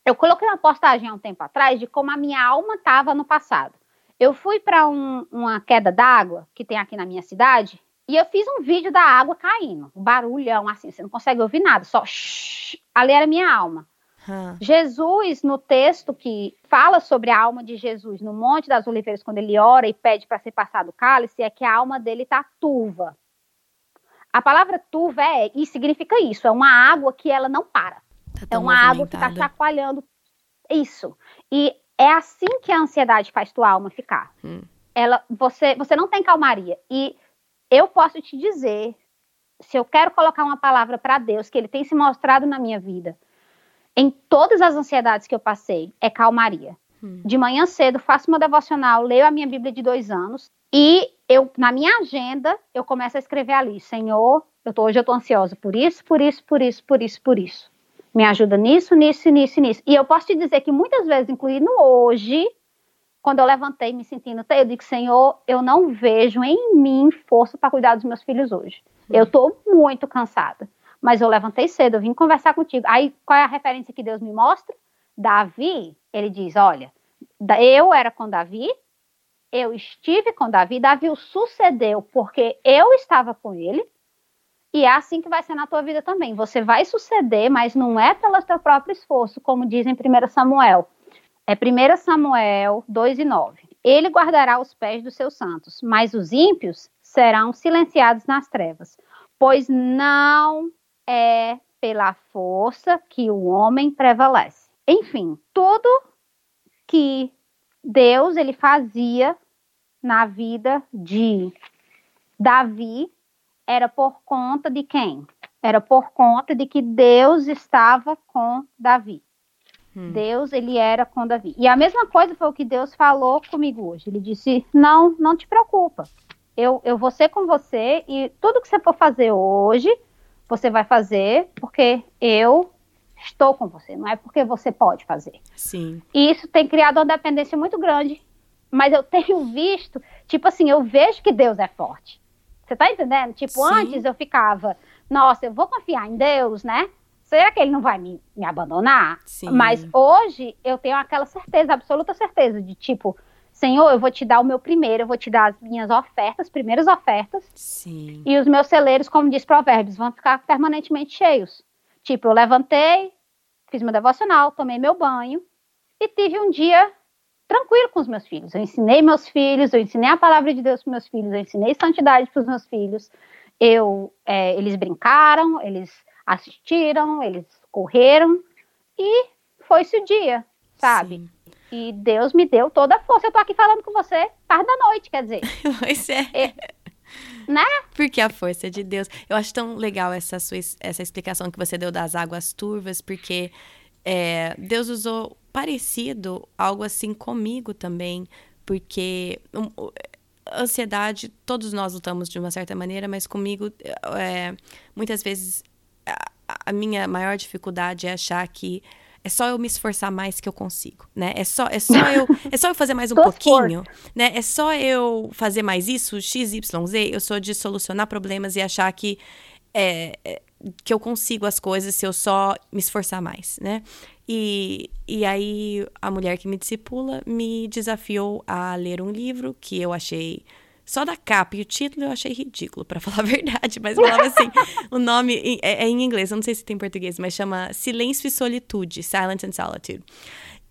eu coloquei uma postagem há um tempo atrás de como a minha alma estava no passado. Eu fui para um, uma queda d'água que tem aqui na minha cidade e eu fiz um vídeo da água caindo, um barulhão assim, você não consegue ouvir nada, só shh, ali era minha alma. Hum. Jesus, no texto que fala sobre a alma de Jesus no Monte das Oliveiras, quando ele ora e pede para ser passado o cálice, é que a alma dele está turva. A palavra turva é, e significa isso, é uma água que ela não para. Tá é uma água que está chacoalhando. Isso. E é assim que a ansiedade faz tua alma ficar. Hum. Ela, você, você não tem calmaria. E eu posso te dizer, se eu quero colocar uma palavra para Deus, que Ele tem se mostrado na minha vida, em todas as ansiedades que eu passei, é calmaria. Hum. De manhã cedo, faço meu devocional, leio a minha Bíblia de dois anos e eu, na minha agenda, eu começo a escrever ali, Senhor, eu tô, hoje eu tô ansiosa por isso, por isso, por isso, por isso, por isso. Me ajuda nisso, nisso, nisso, nisso. E eu posso te dizer que muitas vezes, incluindo hoje, quando eu levantei me sentindo, eu digo, Senhor, eu não vejo em mim força para cuidar dos meus filhos hoje. Eu tô muito cansada. Mas eu levantei cedo, eu vim conversar contigo. Aí, qual é a referência que Deus me mostra? Davi, ele diz, olha, eu era com Davi, eu estive com Davi, Davi o sucedeu porque eu estava com ele, e é assim que vai ser na tua vida também. Você vai suceder, mas não é pelo teu próprio esforço, como diz em 1 Samuel. É 1 Samuel 2 e 9. Ele guardará os pés dos seus santos, mas os ímpios serão silenciados nas trevas, pois não é pela força que o homem prevalece. Enfim, tudo que Deus ele fazia na vida de Davi era por conta de quem? Era por conta de que Deus estava com Davi. Hum. Deus, ele era com Davi. E a mesma coisa foi o que Deus falou comigo hoje. Ele disse: Não, não te preocupa. Eu, eu vou ser com você e tudo que você for fazer hoje, você vai fazer porque eu estou com você. Não é porque você pode fazer. Sim. E isso tem criado uma dependência muito grande. Mas eu tenho *laughs* visto, tipo assim, eu vejo que Deus é forte. Você tá entendendo? Tipo, Sim. antes eu ficava, nossa, eu vou confiar em Deus, né? será que ele não vai me, me abandonar? Sim. Mas hoje eu tenho aquela certeza, absoluta certeza, de tipo, Senhor, eu vou te dar o meu primeiro, eu vou te dar as minhas ofertas, primeiras ofertas. Sim. E os meus celeiros, como diz Provérbios, vão ficar permanentemente cheios. Tipo, eu levantei, fiz meu devocional, tomei meu banho e tive um dia tranquilo com os meus filhos. Eu ensinei meus filhos, eu ensinei a palavra de Deus para meus filhos, eu ensinei santidade para os meus filhos. Eu, é, eles brincaram, eles assistiram, eles correram e foi-se o dia, sabe? Sim. E Deus me deu toda a força. Eu tô aqui falando com você tarde da noite, quer dizer. *laughs* pois é. é. Né? Porque a força é de Deus. Eu acho tão legal essa sua essa explicação que você deu das águas turvas, porque é, Deus usou parecido algo assim comigo também, porque um, ansiedade todos nós lutamos de uma certa maneira, mas comigo é, muitas vezes a minha maior dificuldade é achar que é só eu me esforçar mais que eu consigo, né? É só, é só eu, *laughs* é só eu fazer mais um pouquinho, né? É só eu fazer mais isso, x, y, z. Eu sou de solucionar problemas e achar que é, é, que eu consigo as coisas se eu só me esforçar mais, né? E, e aí a mulher que me discipula me desafiou a ler um livro que eu achei só da capa e o título eu achei ridículo, para *laughs* falar a verdade, mas falava assim, *laughs* o nome é, é, em inglês, eu não sei se tem em português, mas chama Silêncio e Solitude, Silence and Solitude.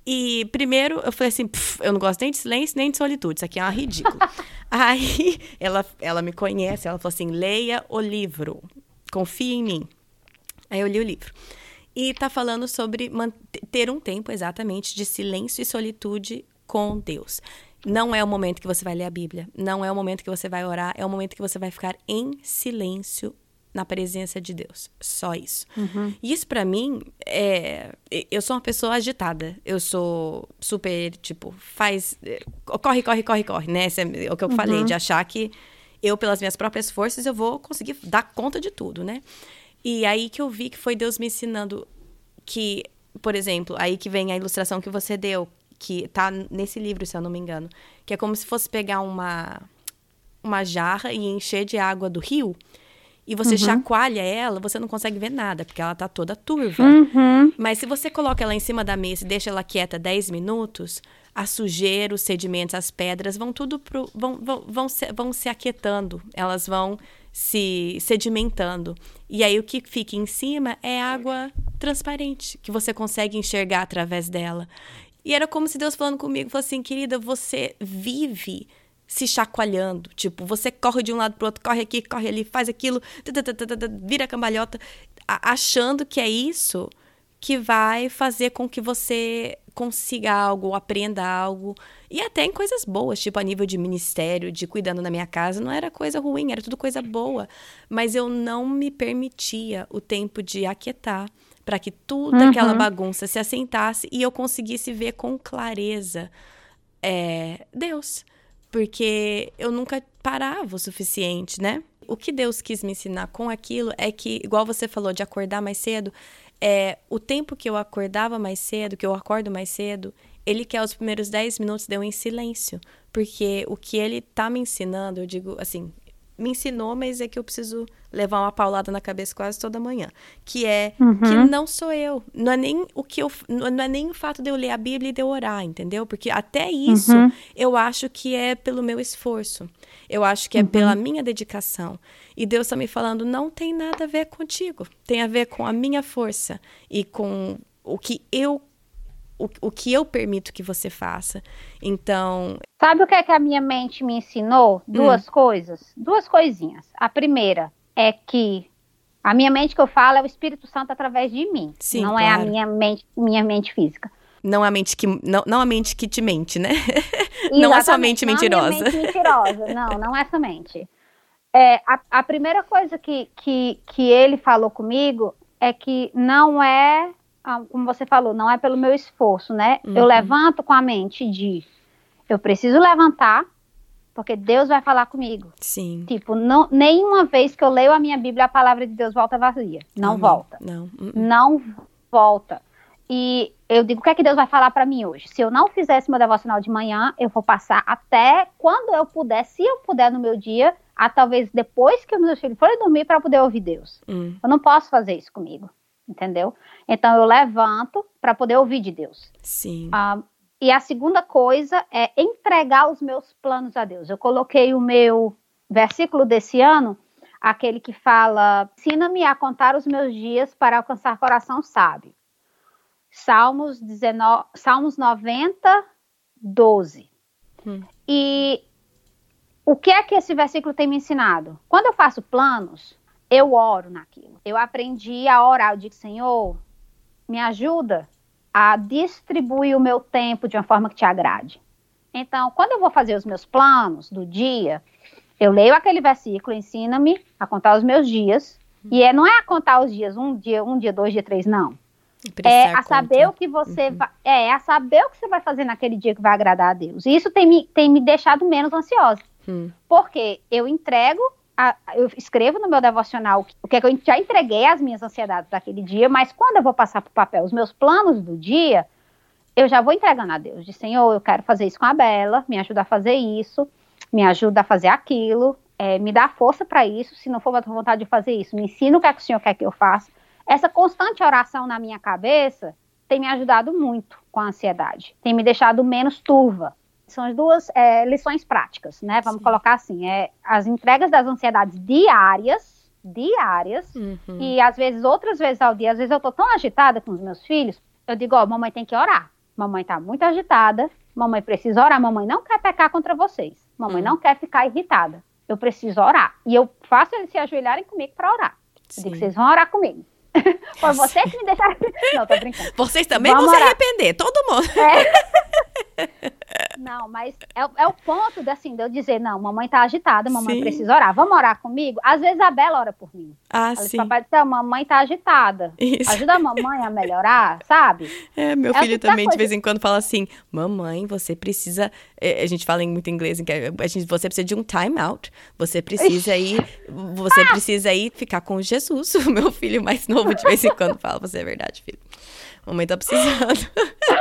E primeiro eu falei assim, eu não gosto nem de silêncio nem de solitude, isso aqui é uma ridícula. *laughs* Aí ela, ela me conhece, ela falou assim: leia o livro, confia em mim. Aí eu li o livro. E tá falando sobre ter um tempo exatamente de silêncio e solitude com Deus. Não é o momento que você vai ler a Bíblia, não é o momento que você vai orar, é o momento que você vai ficar em silêncio na presença de Deus. Só isso. Uhum. Isso para mim é. Eu sou uma pessoa agitada. Eu sou super, tipo, faz. Corre, corre, corre, corre, né? Esse é o que eu uhum. falei, de achar que eu, pelas minhas próprias forças, eu vou conseguir dar conta de tudo, né? E aí que eu vi que foi Deus me ensinando que, por exemplo, aí que vem a ilustração que você deu, que tá nesse livro, se eu não me engano, que é como se fosse pegar uma uma jarra e encher de água do rio e você uhum. chacoalha ela, você não consegue ver nada, porque ela tá toda turva. Uhum. Mas se você coloca ela em cima da mesa e deixa ela quieta 10 minutos, a sujeira, os sedimentos, as pedras vão tudo pro, vão, vão, vão, se, vão se aquietando, elas vão se sedimentando. E aí o que fica em cima é água transparente, que você consegue enxergar através dela. E era como se Deus falando comigo, falou assim, querida, você vive se chacoalhando, tipo, você corre de um lado pro outro, corre aqui, corre ali, faz aquilo, vira cambalhota, achando que é isso que vai fazer com que você consiga algo, aprenda algo, e até em coisas boas, tipo a nível de ministério, de cuidando na minha casa, não era coisa ruim, era tudo coisa boa, mas eu não me permitia o tempo de aquietar, para que tudo uhum. aquela bagunça se assentasse e eu conseguisse ver com clareza é, Deus. Porque eu nunca parava o suficiente, né? O que Deus quis me ensinar com aquilo é que, igual você falou de acordar mais cedo, é, o tempo que eu acordava mais cedo, que eu acordo mais cedo, ele quer os primeiros 10 minutos de eu em silêncio. Porque o que ele tá me ensinando, eu digo assim, me ensinou, mas é que eu preciso levar uma paulada na cabeça quase toda manhã, que é uhum. que não sou eu, não é nem o que eu, não é nem o fato de eu ler a Bíblia e de eu orar, entendeu? Porque até isso uhum. eu acho que é pelo meu esforço. Eu acho que é uhum. pela minha dedicação. E Deus está me falando, não tem nada a ver contigo. Tem a ver com a minha força e com o que eu o, o que eu permito que você faça. Então. Sabe o que é que a minha mente me ensinou? Duas hum. coisas. Duas coisinhas. A primeira é que a minha mente que eu falo é o Espírito Santo através de mim. Sim, não claro. é a minha mente, minha mente física. Não a mente que, não, não a mente que te mente, né? *laughs* não a sua mente mentirosa. Não mente mentirosa, não, não é somente. É, a, a primeira coisa que, que, que ele falou comigo é que não é, ah, como você falou, não é pelo meu esforço, né? Uhum. Eu levanto com a mente de eu preciso levantar, porque Deus vai falar comigo. Sim. Tipo, não, nenhuma vez que eu leio a minha Bíblia, a palavra de Deus volta vazia. Não Amém. volta. Não. Uh -uh. Não volta. E eu digo, o que é que Deus vai falar para mim hoje? Se eu não fizesse meu devocional de manhã, eu vou passar até quando eu puder, se eu puder no meu dia, a talvez depois que os meus filhos forem dormir para poder ouvir Deus. Hum. Eu não posso fazer isso comigo, entendeu? Então eu levanto para poder ouvir de Deus. Sim. Ah, e a segunda coisa é entregar os meus planos a Deus. Eu coloquei o meu versículo desse ano, aquele que fala: Ensina-me a contar os meus dias para alcançar coração sábio. Salmos, 19, Salmos 90, 12. Hum. E o que é que esse versículo tem me ensinado? Quando eu faço planos, eu oro naquilo. Eu aprendi a orar. Eu digo, Senhor, me ajuda a distribuir o meu tempo de uma forma que te agrade. Então, quando eu vou fazer os meus planos do dia, eu leio aquele versículo, ensina-me a contar os meus dias. E é, não é a contar os dias, um dia, um dia, dois dias, três, não é a saber o que você uhum. vai, é, a saber o que você vai fazer naquele dia que vai agradar a Deus. E isso tem me, tem me deixado menos ansiosa. Hum. Porque eu entrego, a, eu escrevo no meu devocional o que, é que eu já entreguei as minhas ansiedades daquele dia, mas quando eu vou passar para o papel os meus planos do dia, eu já vou entregando a Deus. De Senhor, eu quero fazer isso com a Bela, me ajuda a fazer isso, me ajuda a fazer aquilo, é, me dá força para isso. Se não for a tua vontade de fazer isso, me ensina o que é que o Senhor quer que eu faça essa constante oração na minha cabeça tem me ajudado muito com a ansiedade, tem me deixado menos turva. São as duas é, lições práticas, né? Vamos Sim. colocar assim: é, as entregas das ansiedades diárias, diárias, uhum. e às vezes outras vezes ao dia. Às vezes eu tô tão agitada com os meus filhos, eu digo: Ó, mamãe tem que orar. Mamãe tá muito agitada, mamãe precisa orar. Mamãe não quer pecar contra vocês, mamãe uhum. não quer ficar irritada. Eu preciso orar. E eu faço eles se ajoelharem comigo para orar. Eu digo: vocês vão orar comigo. Foi você que me deixaram. *laughs* Não, tô brincando. Vocês também Vamos vão se arrepender, todo mundo. É. *laughs* Não, mas é, é, o ponto de, assim, de eu dizer, não, mamãe tá agitada, mamãe sim. precisa orar. Vamos orar comigo? Às vezes a Bela ora por mim. Ah, Ela sim. Papai diz, mamãe tá agitada. Isso. Ajuda a mamãe a melhorar, sabe? É, meu é filho também de vez em quando fala assim, mamãe, você precisa... É, a gente fala em muito inglês, a gente, você precisa de um time out. Você precisa ir... Você ah! precisa ir ficar com Jesus. *laughs* O meu filho mais novo de vez em quando fala, você é verdade, filho. Mamãe tá precisando. *laughs*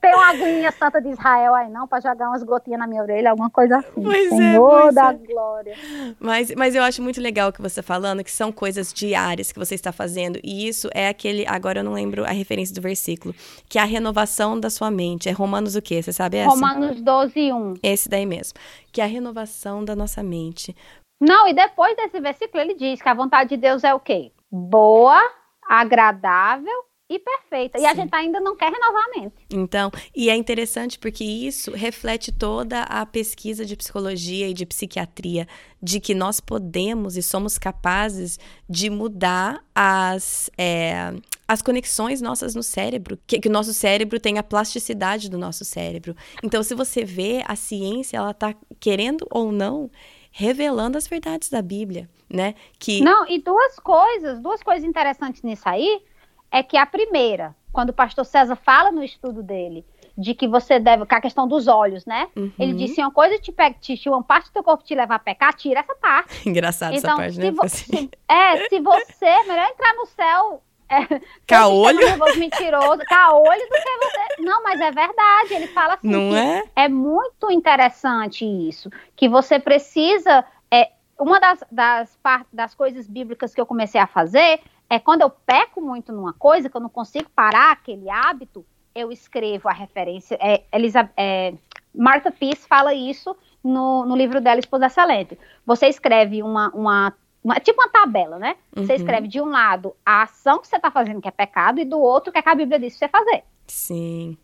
Tem uma aguinha santa de Israel aí não, para jogar umas gotinhas na minha orelha, alguma coisa assim. Pois é, Senhor é, da é. glória. Mas, mas eu acho muito legal o que você está falando, que são coisas diárias que você está fazendo. E isso é aquele, agora eu não lembro a referência do versículo, que é a renovação da sua mente. É Romanos o quê? Você sabe essa? Romanos 12, 1. Esse daí mesmo. Que é a renovação da nossa mente. Não, e depois desse versículo ele diz que a vontade de Deus é o quê? Boa, agradável e perfeita. Sim. E a gente ainda não quer renovar a mente. Então, e é interessante porque isso reflete toda a pesquisa de psicologia e de psiquiatria de que nós podemos e somos capazes de mudar as, é, as conexões nossas no cérebro, que, que o nosso cérebro tem a plasticidade do nosso cérebro. Então, se você vê, a ciência, ela está querendo ou não revelando as verdades da Bíblia, né? Que Não, e duas coisas, duas coisas interessantes nisso aí é que a primeira, quando o pastor César fala no estudo dele, de que você deve, com a questão dos olhos, né? Uhum. Ele disse: uma coisa te pega, te, uma parte do teu corpo te levar a pecar, tira essa parte. *laughs* Engraçado então, essa parte, né? Se, *laughs* é, se você, melhor entrar no céu. É, *laughs* Caolho? mentiroso, caolho do que você. Não, mas é verdade. Ele fala assim. Não é? É muito interessante isso. Que você precisa. É, uma das, das, das coisas bíblicas que eu comecei a fazer é quando eu peco muito numa coisa, que eu não consigo parar aquele hábito, eu escrevo a referência. É, Elisa, é, Martha Peace fala isso no, no livro dela, Esposa Excelente. Você escreve uma, uma, uma tipo uma tabela, né? Uhum. Você escreve de um lado a ação que você está fazendo, que é pecado, e do outro, o que, é que a Bíblia diz pra você fazer. Sim.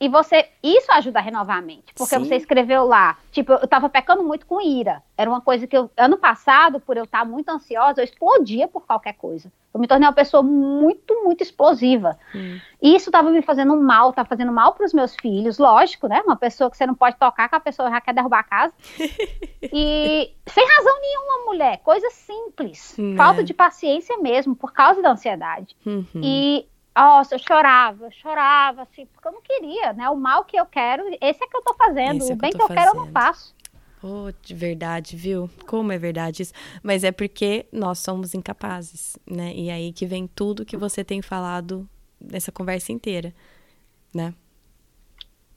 E você. Isso ajuda a renovar a mente. Porque Sim. você escreveu lá. Tipo, eu tava pecando muito com ira. Era uma coisa que eu. Ano passado, por eu estar muito ansiosa, eu explodia por qualquer coisa. Eu me tornei uma pessoa muito, muito explosiva. Hum. E isso tava me fazendo mal, tava fazendo mal para os meus filhos, lógico, né? Uma pessoa que você não pode tocar, que a pessoa já quer derrubar a casa. *laughs* e sem razão nenhuma, mulher. Coisa simples. Hum, falta é. de paciência mesmo, por causa da ansiedade. Uhum. E nossa, eu chorava, eu chorava, assim, porque eu não queria, né? O mal que eu quero, esse é que eu tô fazendo. É o bem que eu, que eu quero, eu não faço. Oh, de verdade, viu? Como é verdade isso? Mas é porque nós somos incapazes, né? E aí que vem tudo que você tem falado nessa conversa inteira, né?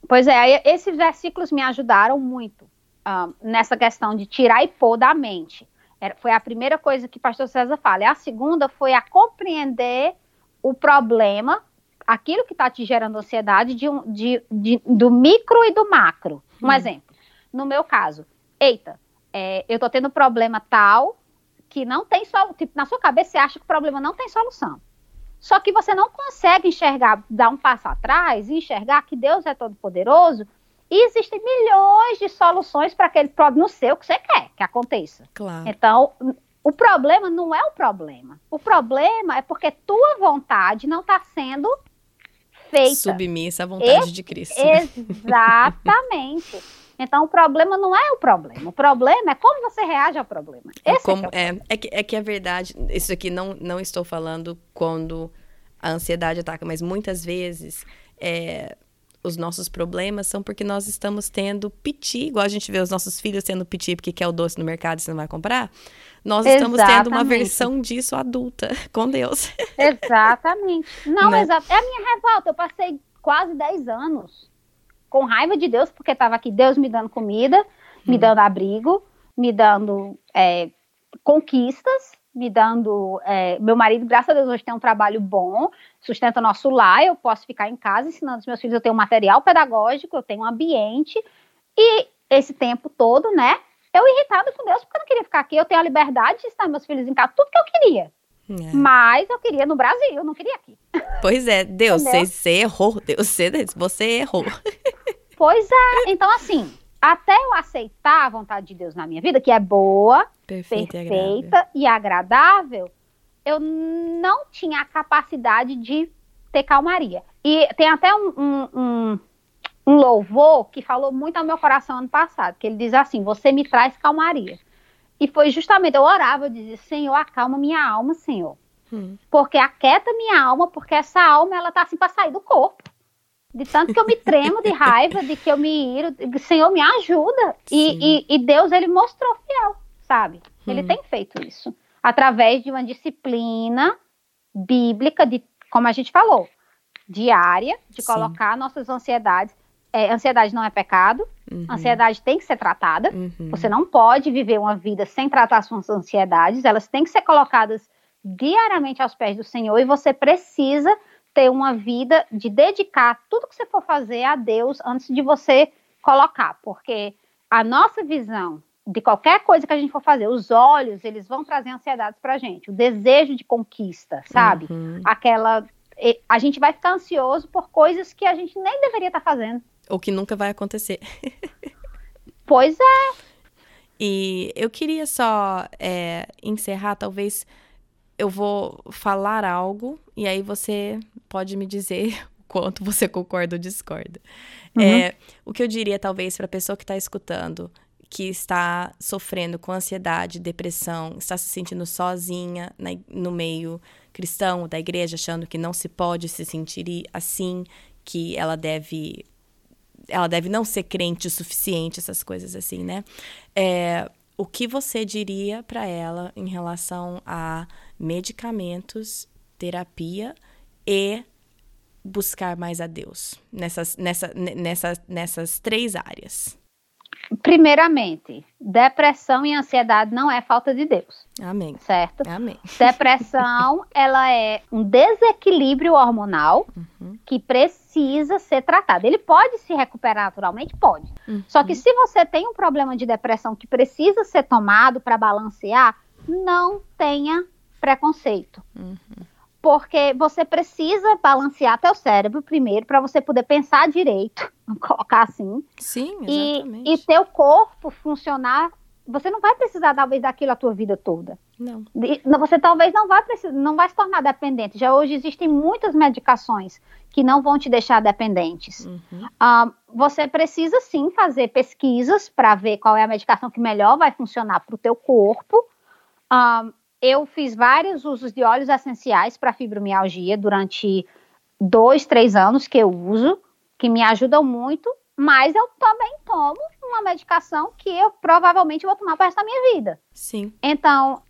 Pois é, esses versículos me ajudaram muito uh, nessa questão de tirar e pôr da mente. Era, foi a primeira coisa que o pastor César fala. E a segunda foi a compreender o problema, aquilo que está te gerando ansiedade, de de, de, do micro e do macro. Um hum. exemplo. No meu caso, eita, é, eu estou tendo problema tal que não tem solução. Tipo, na sua cabeça você acha que o problema não tem solução. Só que você não consegue enxergar, dar um passo atrás e enxergar que Deus é todo poderoso e existem milhões de soluções para aquele problema no seu que você quer que aconteça. Claro. Então, o problema não é o problema. O problema é porque tua vontade não está sendo feita. Submissa à vontade de Cristo. Exatamente. Então, o problema não é o problema. O problema é como você reage ao problema. É, como, é, é, é, que, é que é verdade. Isso aqui não, não estou falando quando a ansiedade ataca, mas muitas vezes é, os nossos problemas são porque nós estamos tendo piti, igual a gente vê os nossos filhos tendo piti porque quer o doce no mercado e você não vai comprar. Nós estamos tendo uma versão disso adulta *laughs* com Deus. Exatamente. Não, né? exato. É a minha revolta. Eu passei quase 10 anos com raiva de Deus, porque estava aqui Deus me dando comida, hum. me dando abrigo, me dando é, conquistas, me dando. É, meu marido, graças a Deus, hoje tem um trabalho bom, sustenta nosso lar, eu posso ficar em casa ensinando os meus filhos, eu tenho material pedagógico, eu tenho um ambiente, e esse tempo todo, né? Eu irritada com Deus porque eu não queria ficar aqui. Eu tenho a liberdade de estar meus filhos em casa, tudo que eu queria. É. Mas eu queria no Brasil, eu não queria aqui. Pois é, Deus, você, você errou. Deus, você, você errou. Pois é. Então, assim, até eu aceitar a vontade de Deus na minha vida, que é boa, perfeita, perfeita e, agradável. e agradável, eu não tinha a capacidade de ter calmaria. E tem até um, um, um um louvor que falou muito ao meu coração ano passado, que ele diz assim: Você me traz calmaria. E foi justamente, eu orava, eu dizia: Senhor, acalma minha alma, Senhor. Hum. Porque aquieta minha alma, porque essa alma, ela tá assim para sair do corpo. De tanto que eu me tremo de raiva, de que eu me iro, Senhor, me ajuda. E, e, e, Deus, ele mostrou fiel, sabe? Ele hum. tem feito isso. Através de uma disciplina bíblica, de, como a gente falou, diária, de Sim. colocar nossas ansiedades é, ansiedade não é pecado, uhum. ansiedade tem que ser tratada. Uhum. Você não pode viver uma vida sem tratar suas ansiedades, elas têm que ser colocadas diariamente aos pés do Senhor e você precisa ter uma vida de dedicar tudo que você for fazer a Deus antes de você colocar, porque a nossa visão de qualquer coisa que a gente for fazer, os olhos, eles vão trazer ansiedades pra gente, o desejo de conquista, sabe? Uhum. Aquela a gente vai ficar ansioso por coisas que a gente nem deveria estar tá fazendo. Ou que nunca vai acontecer. *laughs* pois é. E eu queria só é, encerrar, talvez eu vou falar algo e aí você pode me dizer *laughs* o quanto você concorda ou discorda. Uhum. É, o que eu diria, talvez, para a pessoa que está escutando, que está sofrendo com ansiedade, depressão, está se sentindo sozinha na, no meio cristão da igreja, achando que não se pode se sentir assim, que ela deve ela deve não ser crente o suficiente, essas coisas assim, né? É, o que você diria para ela em relação a medicamentos, terapia e buscar mais a Deus nessas, nessa, nessa, nessas três áreas? Primeiramente, depressão e ansiedade não é falta de Deus. Amém. Certo? Amém. Depressão, ela é um desequilíbrio hormonal uhum. que precisa ser tratado. Ele pode se recuperar naturalmente? Pode. Uhum. Só que se você tem um problema de depressão que precisa ser tomado para balancear, não tenha preconceito. Uhum. porque você precisa balancear teu cérebro primeiro para você poder pensar direito, *laughs* colocar assim. Sim, exatamente. E, e teu corpo funcionar. Você não vai precisar talvez daquilo a tua vida toda. Não. Você talvez não vai precisar, não vai se tornar dependente. Já hoje existem muitas medicações que não vão te deixar dependentes. Uhum. Uh, você precisa sim fazer pesquisas para ver qual é a medicação que melhor vai funcionar para o teu corpo. Uh, eu fiz vários usos de óleos essenciais para fibromialgia durante dois, três anos que eu uso, que me ajudam muito, mas eu também tomo uma medicação que eu provavelmente vou tomar para resto da minha vida. Sim. Então,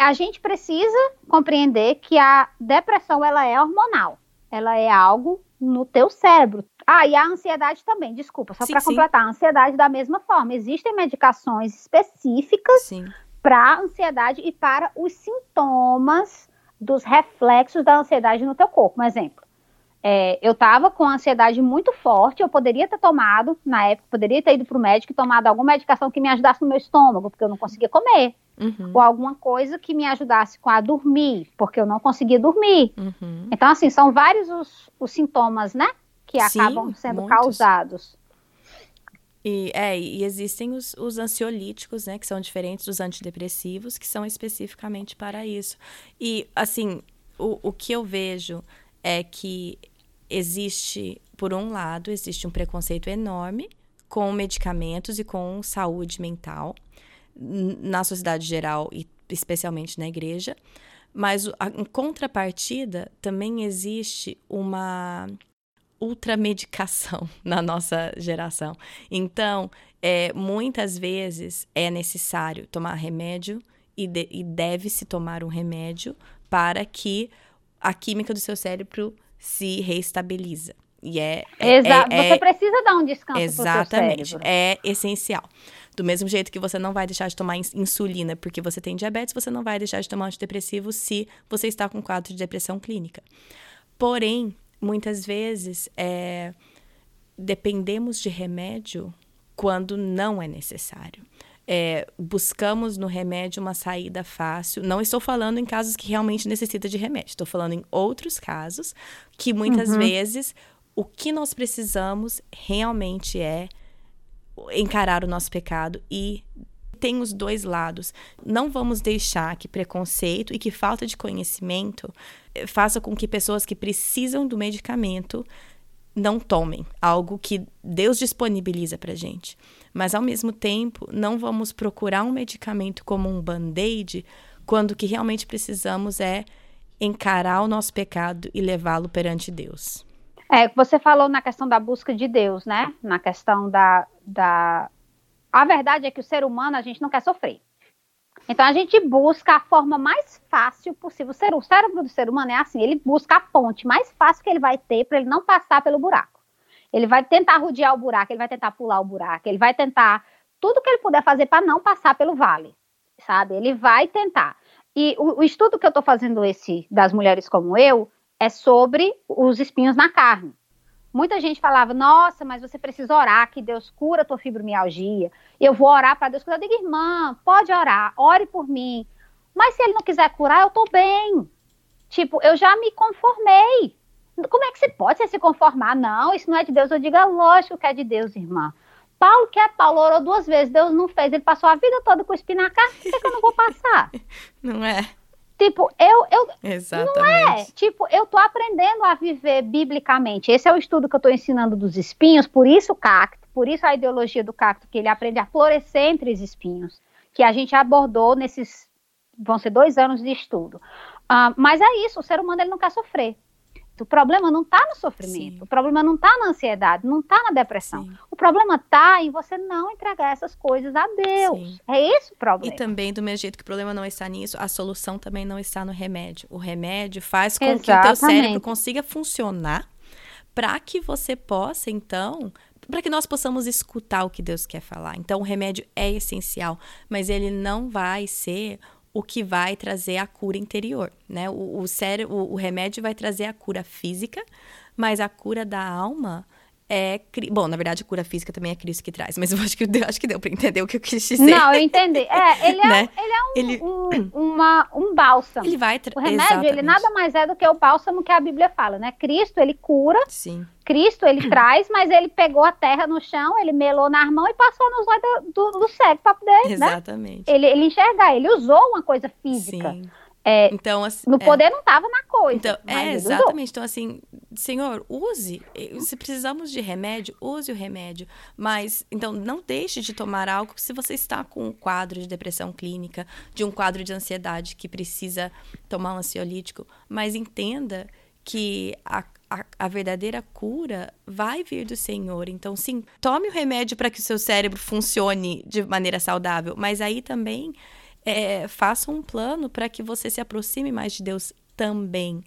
a gente precisa compreender que a depressão ela é hormonal. Ela é algo no teu cérebro. Ah, e a ansiedade também, desculpa, só para completar, a ansiedade da mesma forma. Existem medicações específicas para a ansiedade e para os sintomas dos reflexos da ansiedade no teu corpo. Um exemplo. É, eu estava com ansiedade muito forte, eu poderia ter tomado, na época, poderia ter ido para o médico e tomado alguma medicação que me ajudasse no meu estômago, porque eu não conseguia comer. Uhum. Ou alguma coisa que me ajudasse com a dormir, porque eu não conseguia dormir. Uhum. Então, assim, são vários os, os sintomas, né? Que Sim, acabam sendo muitos. causados. E, é, e existem os, os ansiolíticos, né, que são diferentes dos antidepressivos, que são especificamente para isso. E, assim, o, o que eu vejo é que existe, por um lado, existe um preconceito enorme com medicamentos e com saúde mental na sociedade geral e especialmente na igreja, mas a, em contrapartida também existe uma ultramedicação *laughs* na nossa geração. Então, é, muitas vezes é necessário tomar remédio e, de, e deve-se tomar um remédio para que a química do seu cérebro se reestabiliza. E é, é Exato. É, Você precisa dar um descanso Exatamente. É essencial. Do mesmo jeito que você não vai deixar de tomar insulina porque você tem diabetes, você não vai deixar de tomar antidepressivo se você está com quadro de depressão clínica. Porém, muitas vezes é, dependemos de remédio quando não é necessário. É, buscamos no remédio uma saída fácil. Não estou falando em casos que realmente necessita de remédio. Estou falando em outros casos que muitas uhum. vezes o que nós precisamos realmente é encarar o nosso pecado e tem os dois lados. Não vamos deixar que preconceito e que falta de conhecimento eh, faça com que pessoas que precisam do medicamento não tomem algo que Deus disponibiliza para gente. Mas ao mesmo tempo, não vamos procurar um medicamento como um band-aid quando o que realmente precisamos é encarar o nosso pecado e levá-lo perante Deus. É, você falou na questão da busca de Deus, né? Na questão da, da a verdade é que o ser humano, a gente não quer sofrer. Então a gente busca a forma mais fácil possível. O cérebro do ser humano é assim, ele busca a ponte mais fácil que ele vai ter para ele não passar pelo buraco. Ele vai tentar rodear o buraco, ele vai tentar pular o buraco, ele vai tentar tudo que ele puder fazer para não passar pelo vale, sabe? Ele vai tentar. E o, o estudo que eu estou fazendo esse das mulheres como eu é sobre os espinhos na carne. Muita gente falava, nossa, mas você precisa orar, que Deus cura a tua fibromialgia. Eu vou orar para Deus curar. Eu digo, irmã, pode orar, ore por mim. Mas se ele não quiser curar, eu tô bem. Tipo, eu já me conformei. Como é que você pode se conformar? Não, isso não é de Deus. Eu digo, é lógico que é de Deus, irmã. Paulo, que é Paulo, orou duas vezes, Deus não fez. Ele passou a vida toda com espinho na cara, por que eu não vou passar? *laughs* Não é? Tipo, eu, eu Exatamente. não é. Tipo, eu tô aprendendo a viver biblicamente. Esse é o estudo que eu tô ensinando dos espinhos, por isso o cacto, por isso a ideologia do cacto, que ele aprende a florescer entre os espinhos, que a gente abordou nesses, vão ser dois anos de estudo. Uh, mas é isso, o ser humano ele não quer sofrer. O problema não está no sofrimento, Sim. o problema não está na ansiedade, não está na depressão. Sim. O problema está em você não entregar essas coisas a Deus. Sim. É esse o problema. E também, do mesmo jeito que o problema não está nisso, a solução também não está no remédio. O remédio faz com Exatamente. que o teu cérebro consiga funcionar para que você possa, então, para que nós possamos escutar o que Deus quer falar. Então, o remédio é essencial, mas ele não vai ser o que vai trazer a cura interior, né? O, o, o, o remédio vai trazer a cura física, mas a cura da alma é. Bom, na verdade, a cura física também é Cristo que traz, mas eu acho que deu, acho que deu para entender o que eu quis dizer. Não, eu entendi. É, ele é, né? ele é um, ele... um, uma, um bálsamo. Ele vai O remédio, Exatamente. ele nada mais é do que o bálsamo que a Bíblia fala, né? Cristo, ele cura. Sim. Cristo, ele *clears throat* traz, mas ele pegou a terra no chão, ele melou na mão e passou nos olhos do, do, do cego para poder, né? Exatamente. Né? Ele, ele enxergar, ele usou uma coisa física. Sim. É, então, assim, no é. poder é, não estava na coisa. Então, é, exatamente. Então, assim, Senhor, use. Se precisamos de remédio, use o remédio. Mas, então, não deixe de tomar algo se você está com um quadro de depressão clínica, de um quadro de ansiedade que precisa tomar um ansiolítico. Mas entenda que a, a, a, verdadeira cura vai vir do Senhor. Então, sim, tome o remédio para que o seu cérebro funcione de maneira saudável. Mas aí também é, faça um plano para que você se aproxime mais de Deus também,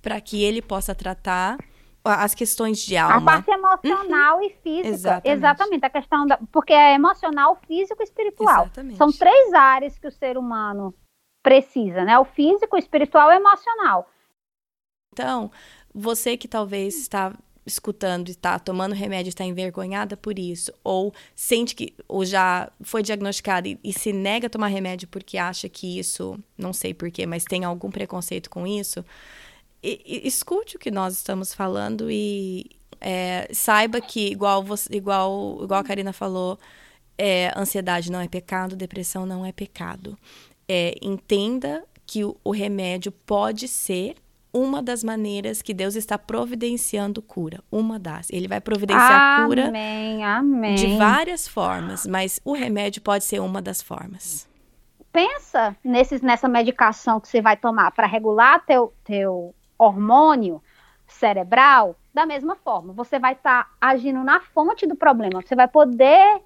para que Ele possa tratar as questões de alma. A parte emocional uhum. e física. Exatamente. Exatamente. A questão da. Porque é emocional, físico e espiritual. Exatamente. São três áreas que o ser humano precisa, né? O físico, o espiritual e o emocional. Então, você que talvez está escutando e está tomando remédio está envergonhada por isso, ou sente que ou já foi diagnosticada e, e, se nega a tomar remédio porque acha que isso, não sei porquê, mas tem algum preconceito com isso, e, e, escute o que nós estamos falando e é, saiba que, igual, você, igual, igual a Karina falou, é, ansiedade não é pecado, depressão não é pecado. É, entenda que o, o remédio pode ser uma das maneiras que Deus está providenciando cura. Uma das. Ele vai providenciar amém, cura amém. de várias formas, mas o remédio pode ser uma das formas. Pensa nesses, nessa medicação que você vai tomar para regular teu, teu hormônio cerebral da mesma forma. Você vai estar tá agindo na fonte do problema. Você vai poder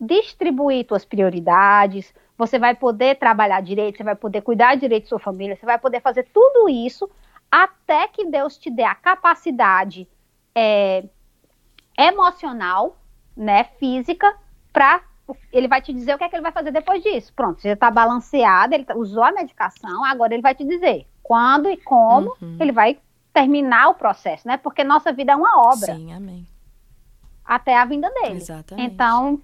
redistribuir suas prioridades, você vai poder trabalhar direito, você vai poder cuidar direito da sua família, você vai poder fazer tudo isso até que Deus te dê a capacidade é, emocional, né, física, para ele vai te dizer o que é que ele vai fazer depois disso. Pronto, você já está balanceado, ele usou a medicação, agora ele vai te dizer quando e como uhum. ele vai terminar o processo, né? Porque nossa vida é uma obra. Sim, amém. Até a vinda dele. Exatamente. Então,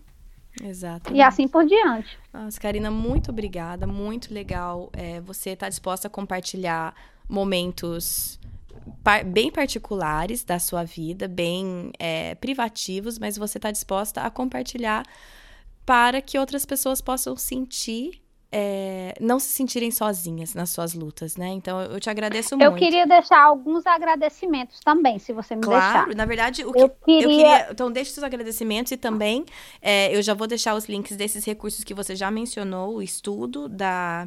Exato. E assim por diante. Nossa, Karina, muito obrigada. Muito legal é, você estar tá disposta a compartilhar momentos par bem particulares da sua vida, bem é, privativos, mas você está disposta a compartilhar para que outras pessoas possam sentir é, não se sentirem sozinhas nas suas lutas, né? Então eu te agradeço eu muito. Eu queria deixar alguns agradecimentos também, se você me claro, deixar. Claro, na verdade, o que eu queria... eu queria... Então, deixe seus agradecimentos e também é, eu já vou deixar os links desses recursos que você já mencionou, o estudo da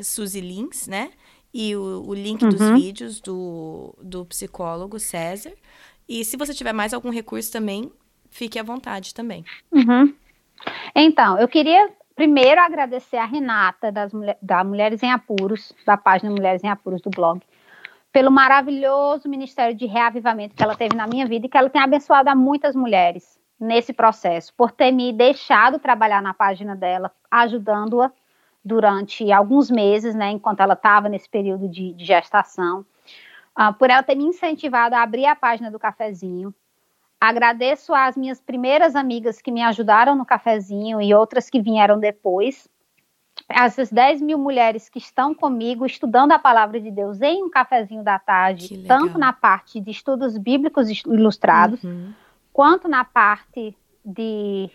Suzy Lins, né? E o, o link uhum. dos vídeos do, do psicólogo César. E se você tiver mais algum recurso também, fique à vontade também. Uhum. Então, eu queria primeiro agradecer a Renata das, da Mulheres em Apuros, da página Mulheres em Apuros do blog, pelo maravilhoso ministério de reavivamento que ela teve na minha vida e que ela tem abençoado a muitas mulheres nesse processo, por ter me deixado trabalhar na página dela, ajudando-a durante alguns meses, né, enquanto ela estava nesse período de, de gestação, uh, por ela ter me incentivado a abrir a página do cafezinho, Agradeço às minhas primeiras amigas que me ajudaram no cafezinho e outras que vieram depois. Essas 10 mil mulheres que estão comigo estudando a palavra de Deus em um cafezinho da tarde, tanto na parte de estudos bíblicos ilustrados, uhum. quanto na parte de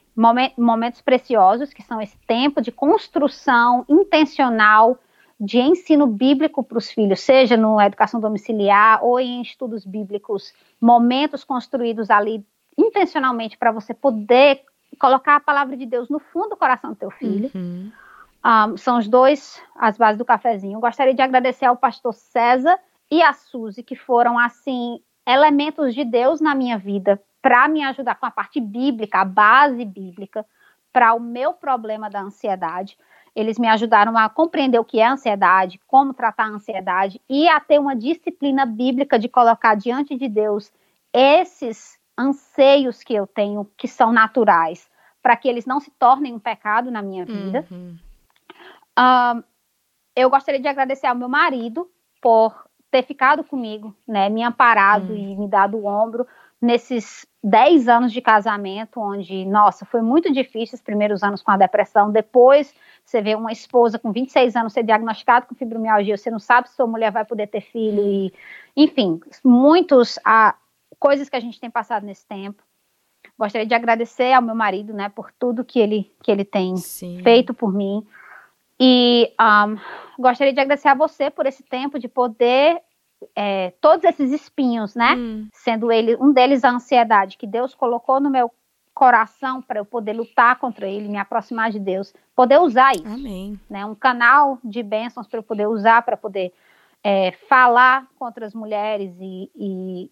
momentos preciosos, que são esse tempo de construção intencional de ensino bíblico para os filhos, seja na educação domiciliar ou em estudos bíblicos, momentos construídos ali intencionalmente para você poder colocar a palavra de Deus no fundo do coração do teu filho. Uhum. Um, são os dois, as bases do cafezinho. Gostaria de agradecer ao pastor César e a Suzy, que foram, assim, elementos de Deus na minha vida para me ajudar com a parte bíblica, a base bíblica, para o meu problema da ansiedade. Eles me ajudaram a compreender o que é ansiedade, como tratar a ansiedade e a ter uma disciplina bíblica de colocar diante de Deus esses anseios que eu tenho, que são naturais, para que eles não se tornem um pecado na minha vida. Uhum. Uh, eu gostaria de agradecer ao meu marido por ter ficado comigo, né, me amparado uhum. e me dado o ombro nesses 10 anos de casamento, onde, nossa, foi muito difícil os primeiros anos com a depressão, depois você vê uma esposa com 26 anos ser diagnosticada com fibromialgia, você não sabe se sua mulher vai poder ter filho, e, enfim, muitos a, coisas que a gente tem passado nesse tempo. Gostaria de agradecer ao meu marido, né, por tudo que ele, que ele tem Sim. feito por mim. E um, gostaria de agradecer a você por esse tempo de poder é, todos esses espinhos, né? Hum. Sendo ele um deles a ansiedade que Deus colocou no meu coração para eu poder lutar contra ele, me aproximar de Deus, poder usar isso. Amém. Né? Um canal de bênçãos para eu poder usar, para poder é, falar contra as mulheres e, e,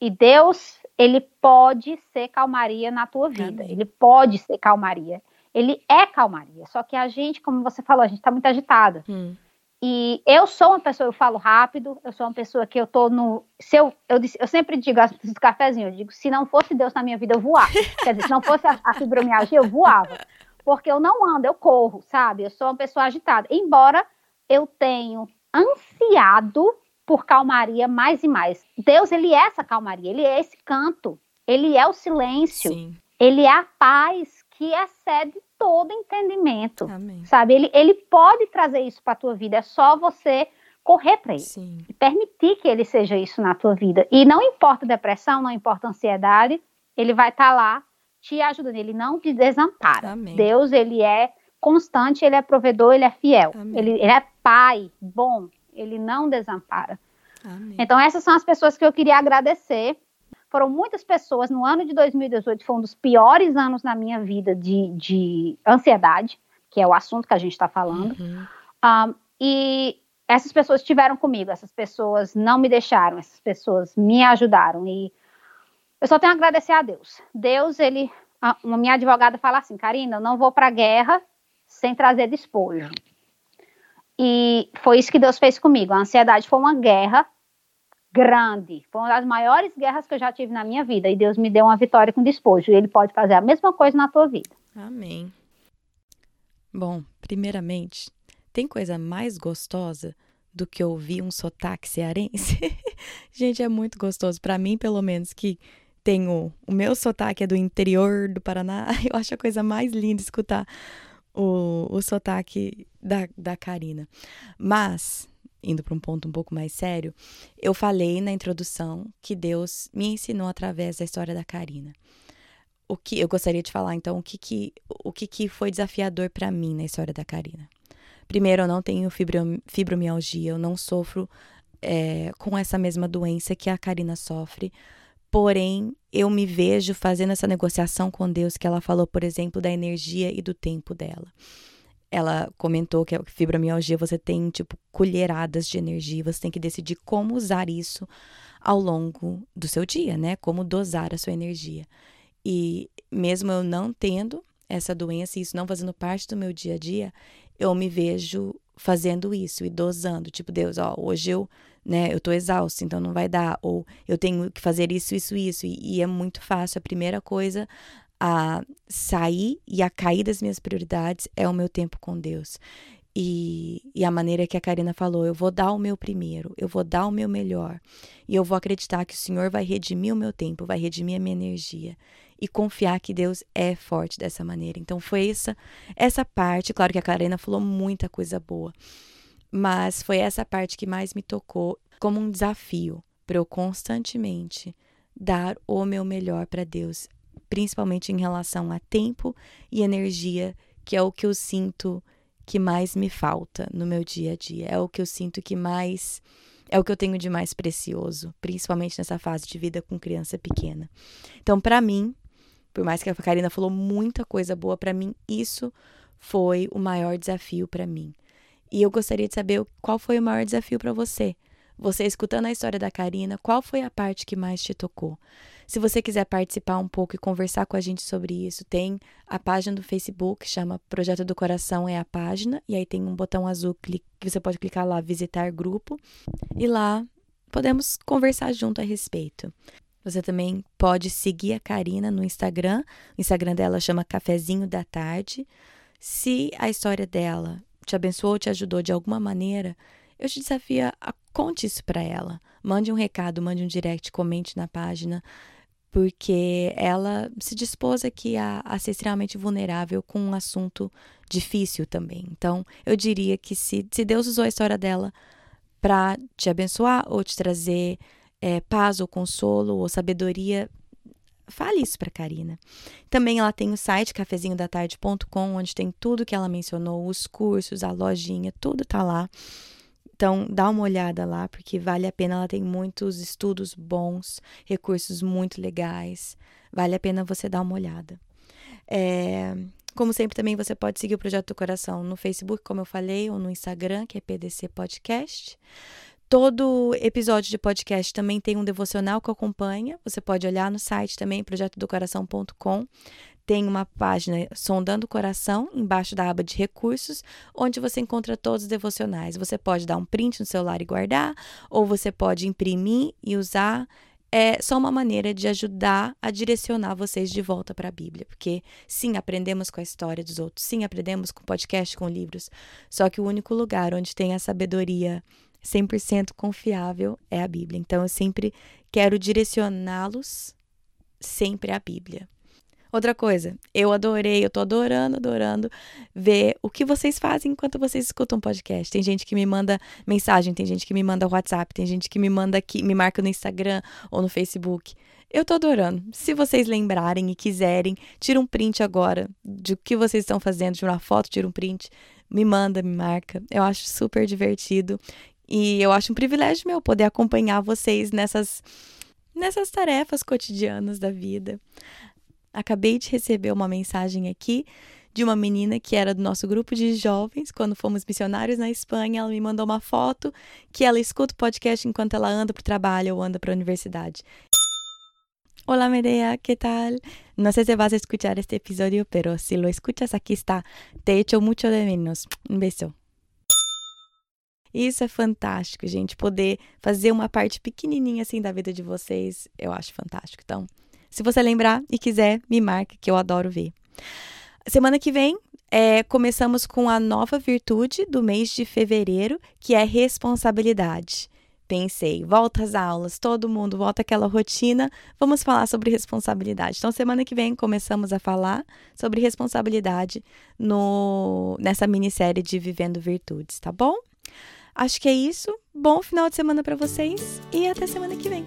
e, Deus, ele pode ser calmaria na tua vida. Amém. Ele pode ser calmaria. Ele é calmaria. Só que a gente, como você falou, a gente está muito agitada. Hum. E eu sou uma pessoa, eu falo rápido, eu sou uma pessoa que eu tô no. Se eu, eu, eu sempre digo as do cafezinho, eu digo, se não fosse Deus na minha vida, eu voava. Quer dizer, se não fosse a, a fibromialgia, eu voava. Porque eu não ando, eu corro, sabe? Eu sou uma pessoa agitada. Embora eu tenho ansiado por calmaria mais e mais. Deus, ele é essa calmaria, ele é esse canto, ele é o silêncio, Sim. ele é a paz que excede todo entendimento. Amém. Sabe? Ele, ele pode trazer isso para a tua vida, é só você correr para ele Sim. e permitir que ele seja isso na tua vida. E não importa depressão, não importa ansiedade, ele vai estar tá lá te ajudando, ele não te desampara. Amém. Deus, ele é constante, ele é provedor, ele é fiel. Ele, ele, é pai bom, ele não desampara. Amém. Então essas são as pessoas que eu queria agradecer foram muitas pessoas. No ano de 2018 foi um dos piores anos na minha vida de, de ansiedade, que é o assunto que a gente está falando. Uhum. Um, e essas pessoas estiveram comigo, essas pessoas não me deixaram, essas pessoas me ajudaram. E eu só tenho a agradecer a Deus. Deus, ele. A, uma minha advogada fala assim: Karina, eu não vou para a guerra sem trazer despojo. E foi isso que Deus fez comigo. A ansiedade foi uma guerra grande. Foi uma das maiores guerras que eu já tive na minha vida. E Deus me deu uma vitória com despojo. E Ele pode fazer a mesma coisa na tua vida. Amém. Bom, primeiramente, tem coisa mais gostosa do que ouvir um sotaque cearense? *laughs* Gente, é muito gostoso. Para mim, pelo menos, que tenho. O meu sotaque é do interior do Paraná. *laughs* Eu acho a coisa mais linda escutar o, o sotaque da, da Karina. Mas indo para um ponto um pouco mais sério, eu falei na introdução que Deus me ensinou através da história da Karina. O que eu gostaria de falar então, o que que, o que, que foi desafiador para mim na história da Karina. Primeiro, eu não tenho fibromialgia, eu não sofro é, com essa mesma doença que a Karina sofre. Porém, eu me vejo fazendo essa negociação com Deus que ela falou, por exemplo, da energia e do tempo dela ela comentou que a fibromialgia você tem tipo colheradas de energia, você tem que decidir como usar isso ao longo do seu dia, né? Como dosar a sua energia. E mesmo eu não tendo essa doença e isso não fazendo parte do meu dia a dia, eu me vejo fazendo isso e dosando, tipo, Deus, ó, hoje eu, né, eu tô exausto, então não vai dar, ou eu tenho que fazer isso, isso, isso, e, e é muito fácil. A primeira coisa a sair e a cair das minhas prioridades é o meu tempo com Deus. E, e, a maneira que a Karina falou, eu vou dar o meu primeiro, eu vou dar o meu melhor. E eu vou acreditar que o Senhor vai redimir o meu tempo, vai redimir a minha energia. E confiar que Deus é forte dessa maneira. Então foi essa, essa parte, claro que a Karina falou muita coisa boa. Mas foi essa parte que mais me tocou como um desafio para eu constantemente dar o meu melhor para Deus principalmente em relação a tempo e energia, que é o que eu sinto que mais me falta no meu dia a dia. É o que eu sinto que mais é o que eu tenho de mais precioso, principalmente nessa fase de vida com criança pequena. Então, para mim, por mais que a Karina falou muita coisa boa para mim, isso foi o maior desafio para mim. E eu gostaria de saber qual foi o maior desafio para você. Você escutando a história da Karina, qual foi a parte que mais te tocou? Se você quiser participar um pouco e conversar com a gente sobre isso, tem a página do Facebook, chama Projeto do Coração é a página, e aí tem um botão azul que você pode clicar lá, visitar grupo, e lá podemos conversar junto a respeito. Você também pode seguir a Karina no Instagram. O Instagram dela chama Cafezinho da Tarde. Se a história dela te abençoou, te ajudou de alguma maneira, eu te desafio a conte isso para ela. Mande um recado, mande um direct, comente na página porque ela se dispôs aqui a, a ser extremamente vulnerável com um assunto difícil também. Então, eu diria que se, se Deus usou a história dela para te abençoar ou te trazer é, paz ou consolo ou sabedoria, fale isso para Karina. Também ela tem o site cafezinhodatarde.com, onde tem tudo que ela mencionou, os cursos, a lojinha, tudo tá lá. Então, dá uma olhada lá, porque vale a pena. Ela tem muitos estudos bons, recursos muito legais. Vale a pena você dar uma olhada. É, como sempre, também você pode seguir o Projeto do Coração no Facebook, como eu falei, ou no Instagram, que é PDC Podcast. Todo episódio de podcast também tem um devocional que acompanha. Você pode olhar no site também, projetodocoração.com tem uma página Sondando o Coração, embaixo da aba de recursos, onde você encontra todos os devocionais. Você pode dar um print no celular e guardar, ou você pode imprimir e usar. É só uma maneira de ajudar a direcionar vocês de volta para a Bíblia, porque sim, aprendemos com a história dos outros, sim, aprendemos com podcast, com livros, só que o único lugar onde tem a sabedoria 100% confiável é a Bíblia. Então eu sempre quero direcioná-los sempre à Bíblia. Outra coisa, eu adorei, eu tô adorando, adorando ver o que vocês fazem enquanto vocês escutam um podcast. Tem gente que me manda mensagem, tem gente que me manda WhatsApp, tem gente que me manda aqui, me marca no Instagram ou no Facebook. Eu tô adorando. Se vocês lembrarem e quiserem, tira um print agora de o que vocês estão fazendo, tira uma foto, tira um print, me manda, me marca. Eu acho super divertido e eu acho um privilégio meu poder acompanhar vocês nessas nessas tarefas cotidianas da vida. Acabei de receber uma mensagem aqui de uma menina que era do nosso grupo de jovens, quando fomos missionários na Espanha. Ela me mandou uma foto que ela escuta o podcast enquanto ela anda para o trabalho ou anda para a universidade. Hola Medea, ¿qué tal? No sé si vas a escuchar este episodio, pero si lo escuchas aquí está. Te echo mucho de menos. Un beso. Isso é fantástico, gente. Poder fazer uma parte pequenininha assim da vida de vocês, eu acho fantástico. Então, se você lembrar e quiser, me marque, que eu adoro ver. Semana que vem, é, começamos com a nova virtude do mês de fevereiro, que é responsabilidade. Pensei, volta às aulas, todo mundo volta àquela rotina, vamos falar sobre responsabilidade. Então, semana que vem começamos a falar sobre responsabilidade no, nessa minissérie de Vivendo Virtudes, tá bom? Acho que é isso. Bom final de semana para vocês e até semana que vem.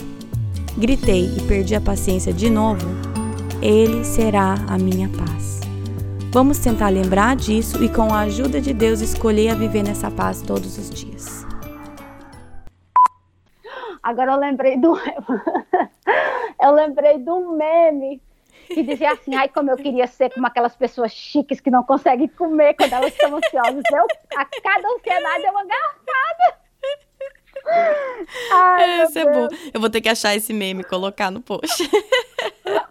gritei e perdi a paciência de novo, Ele será a minha paz. Vamos tentar lembrar disso e, com a ajuda de Deus, escolher a viver nessa paz todos os dias. Agora eu lembrei do. *laughs* eu lembrei do meme que dizia assim: ai, como eu queria ser como aquelas pessoas chiques que não conseguem comer quando elas estão ansiosas. Eu, a cada ansiedade é uma garfada. Ai, é, é burro. Eu vou ter que achar esse meme e colocar no post. *laughs*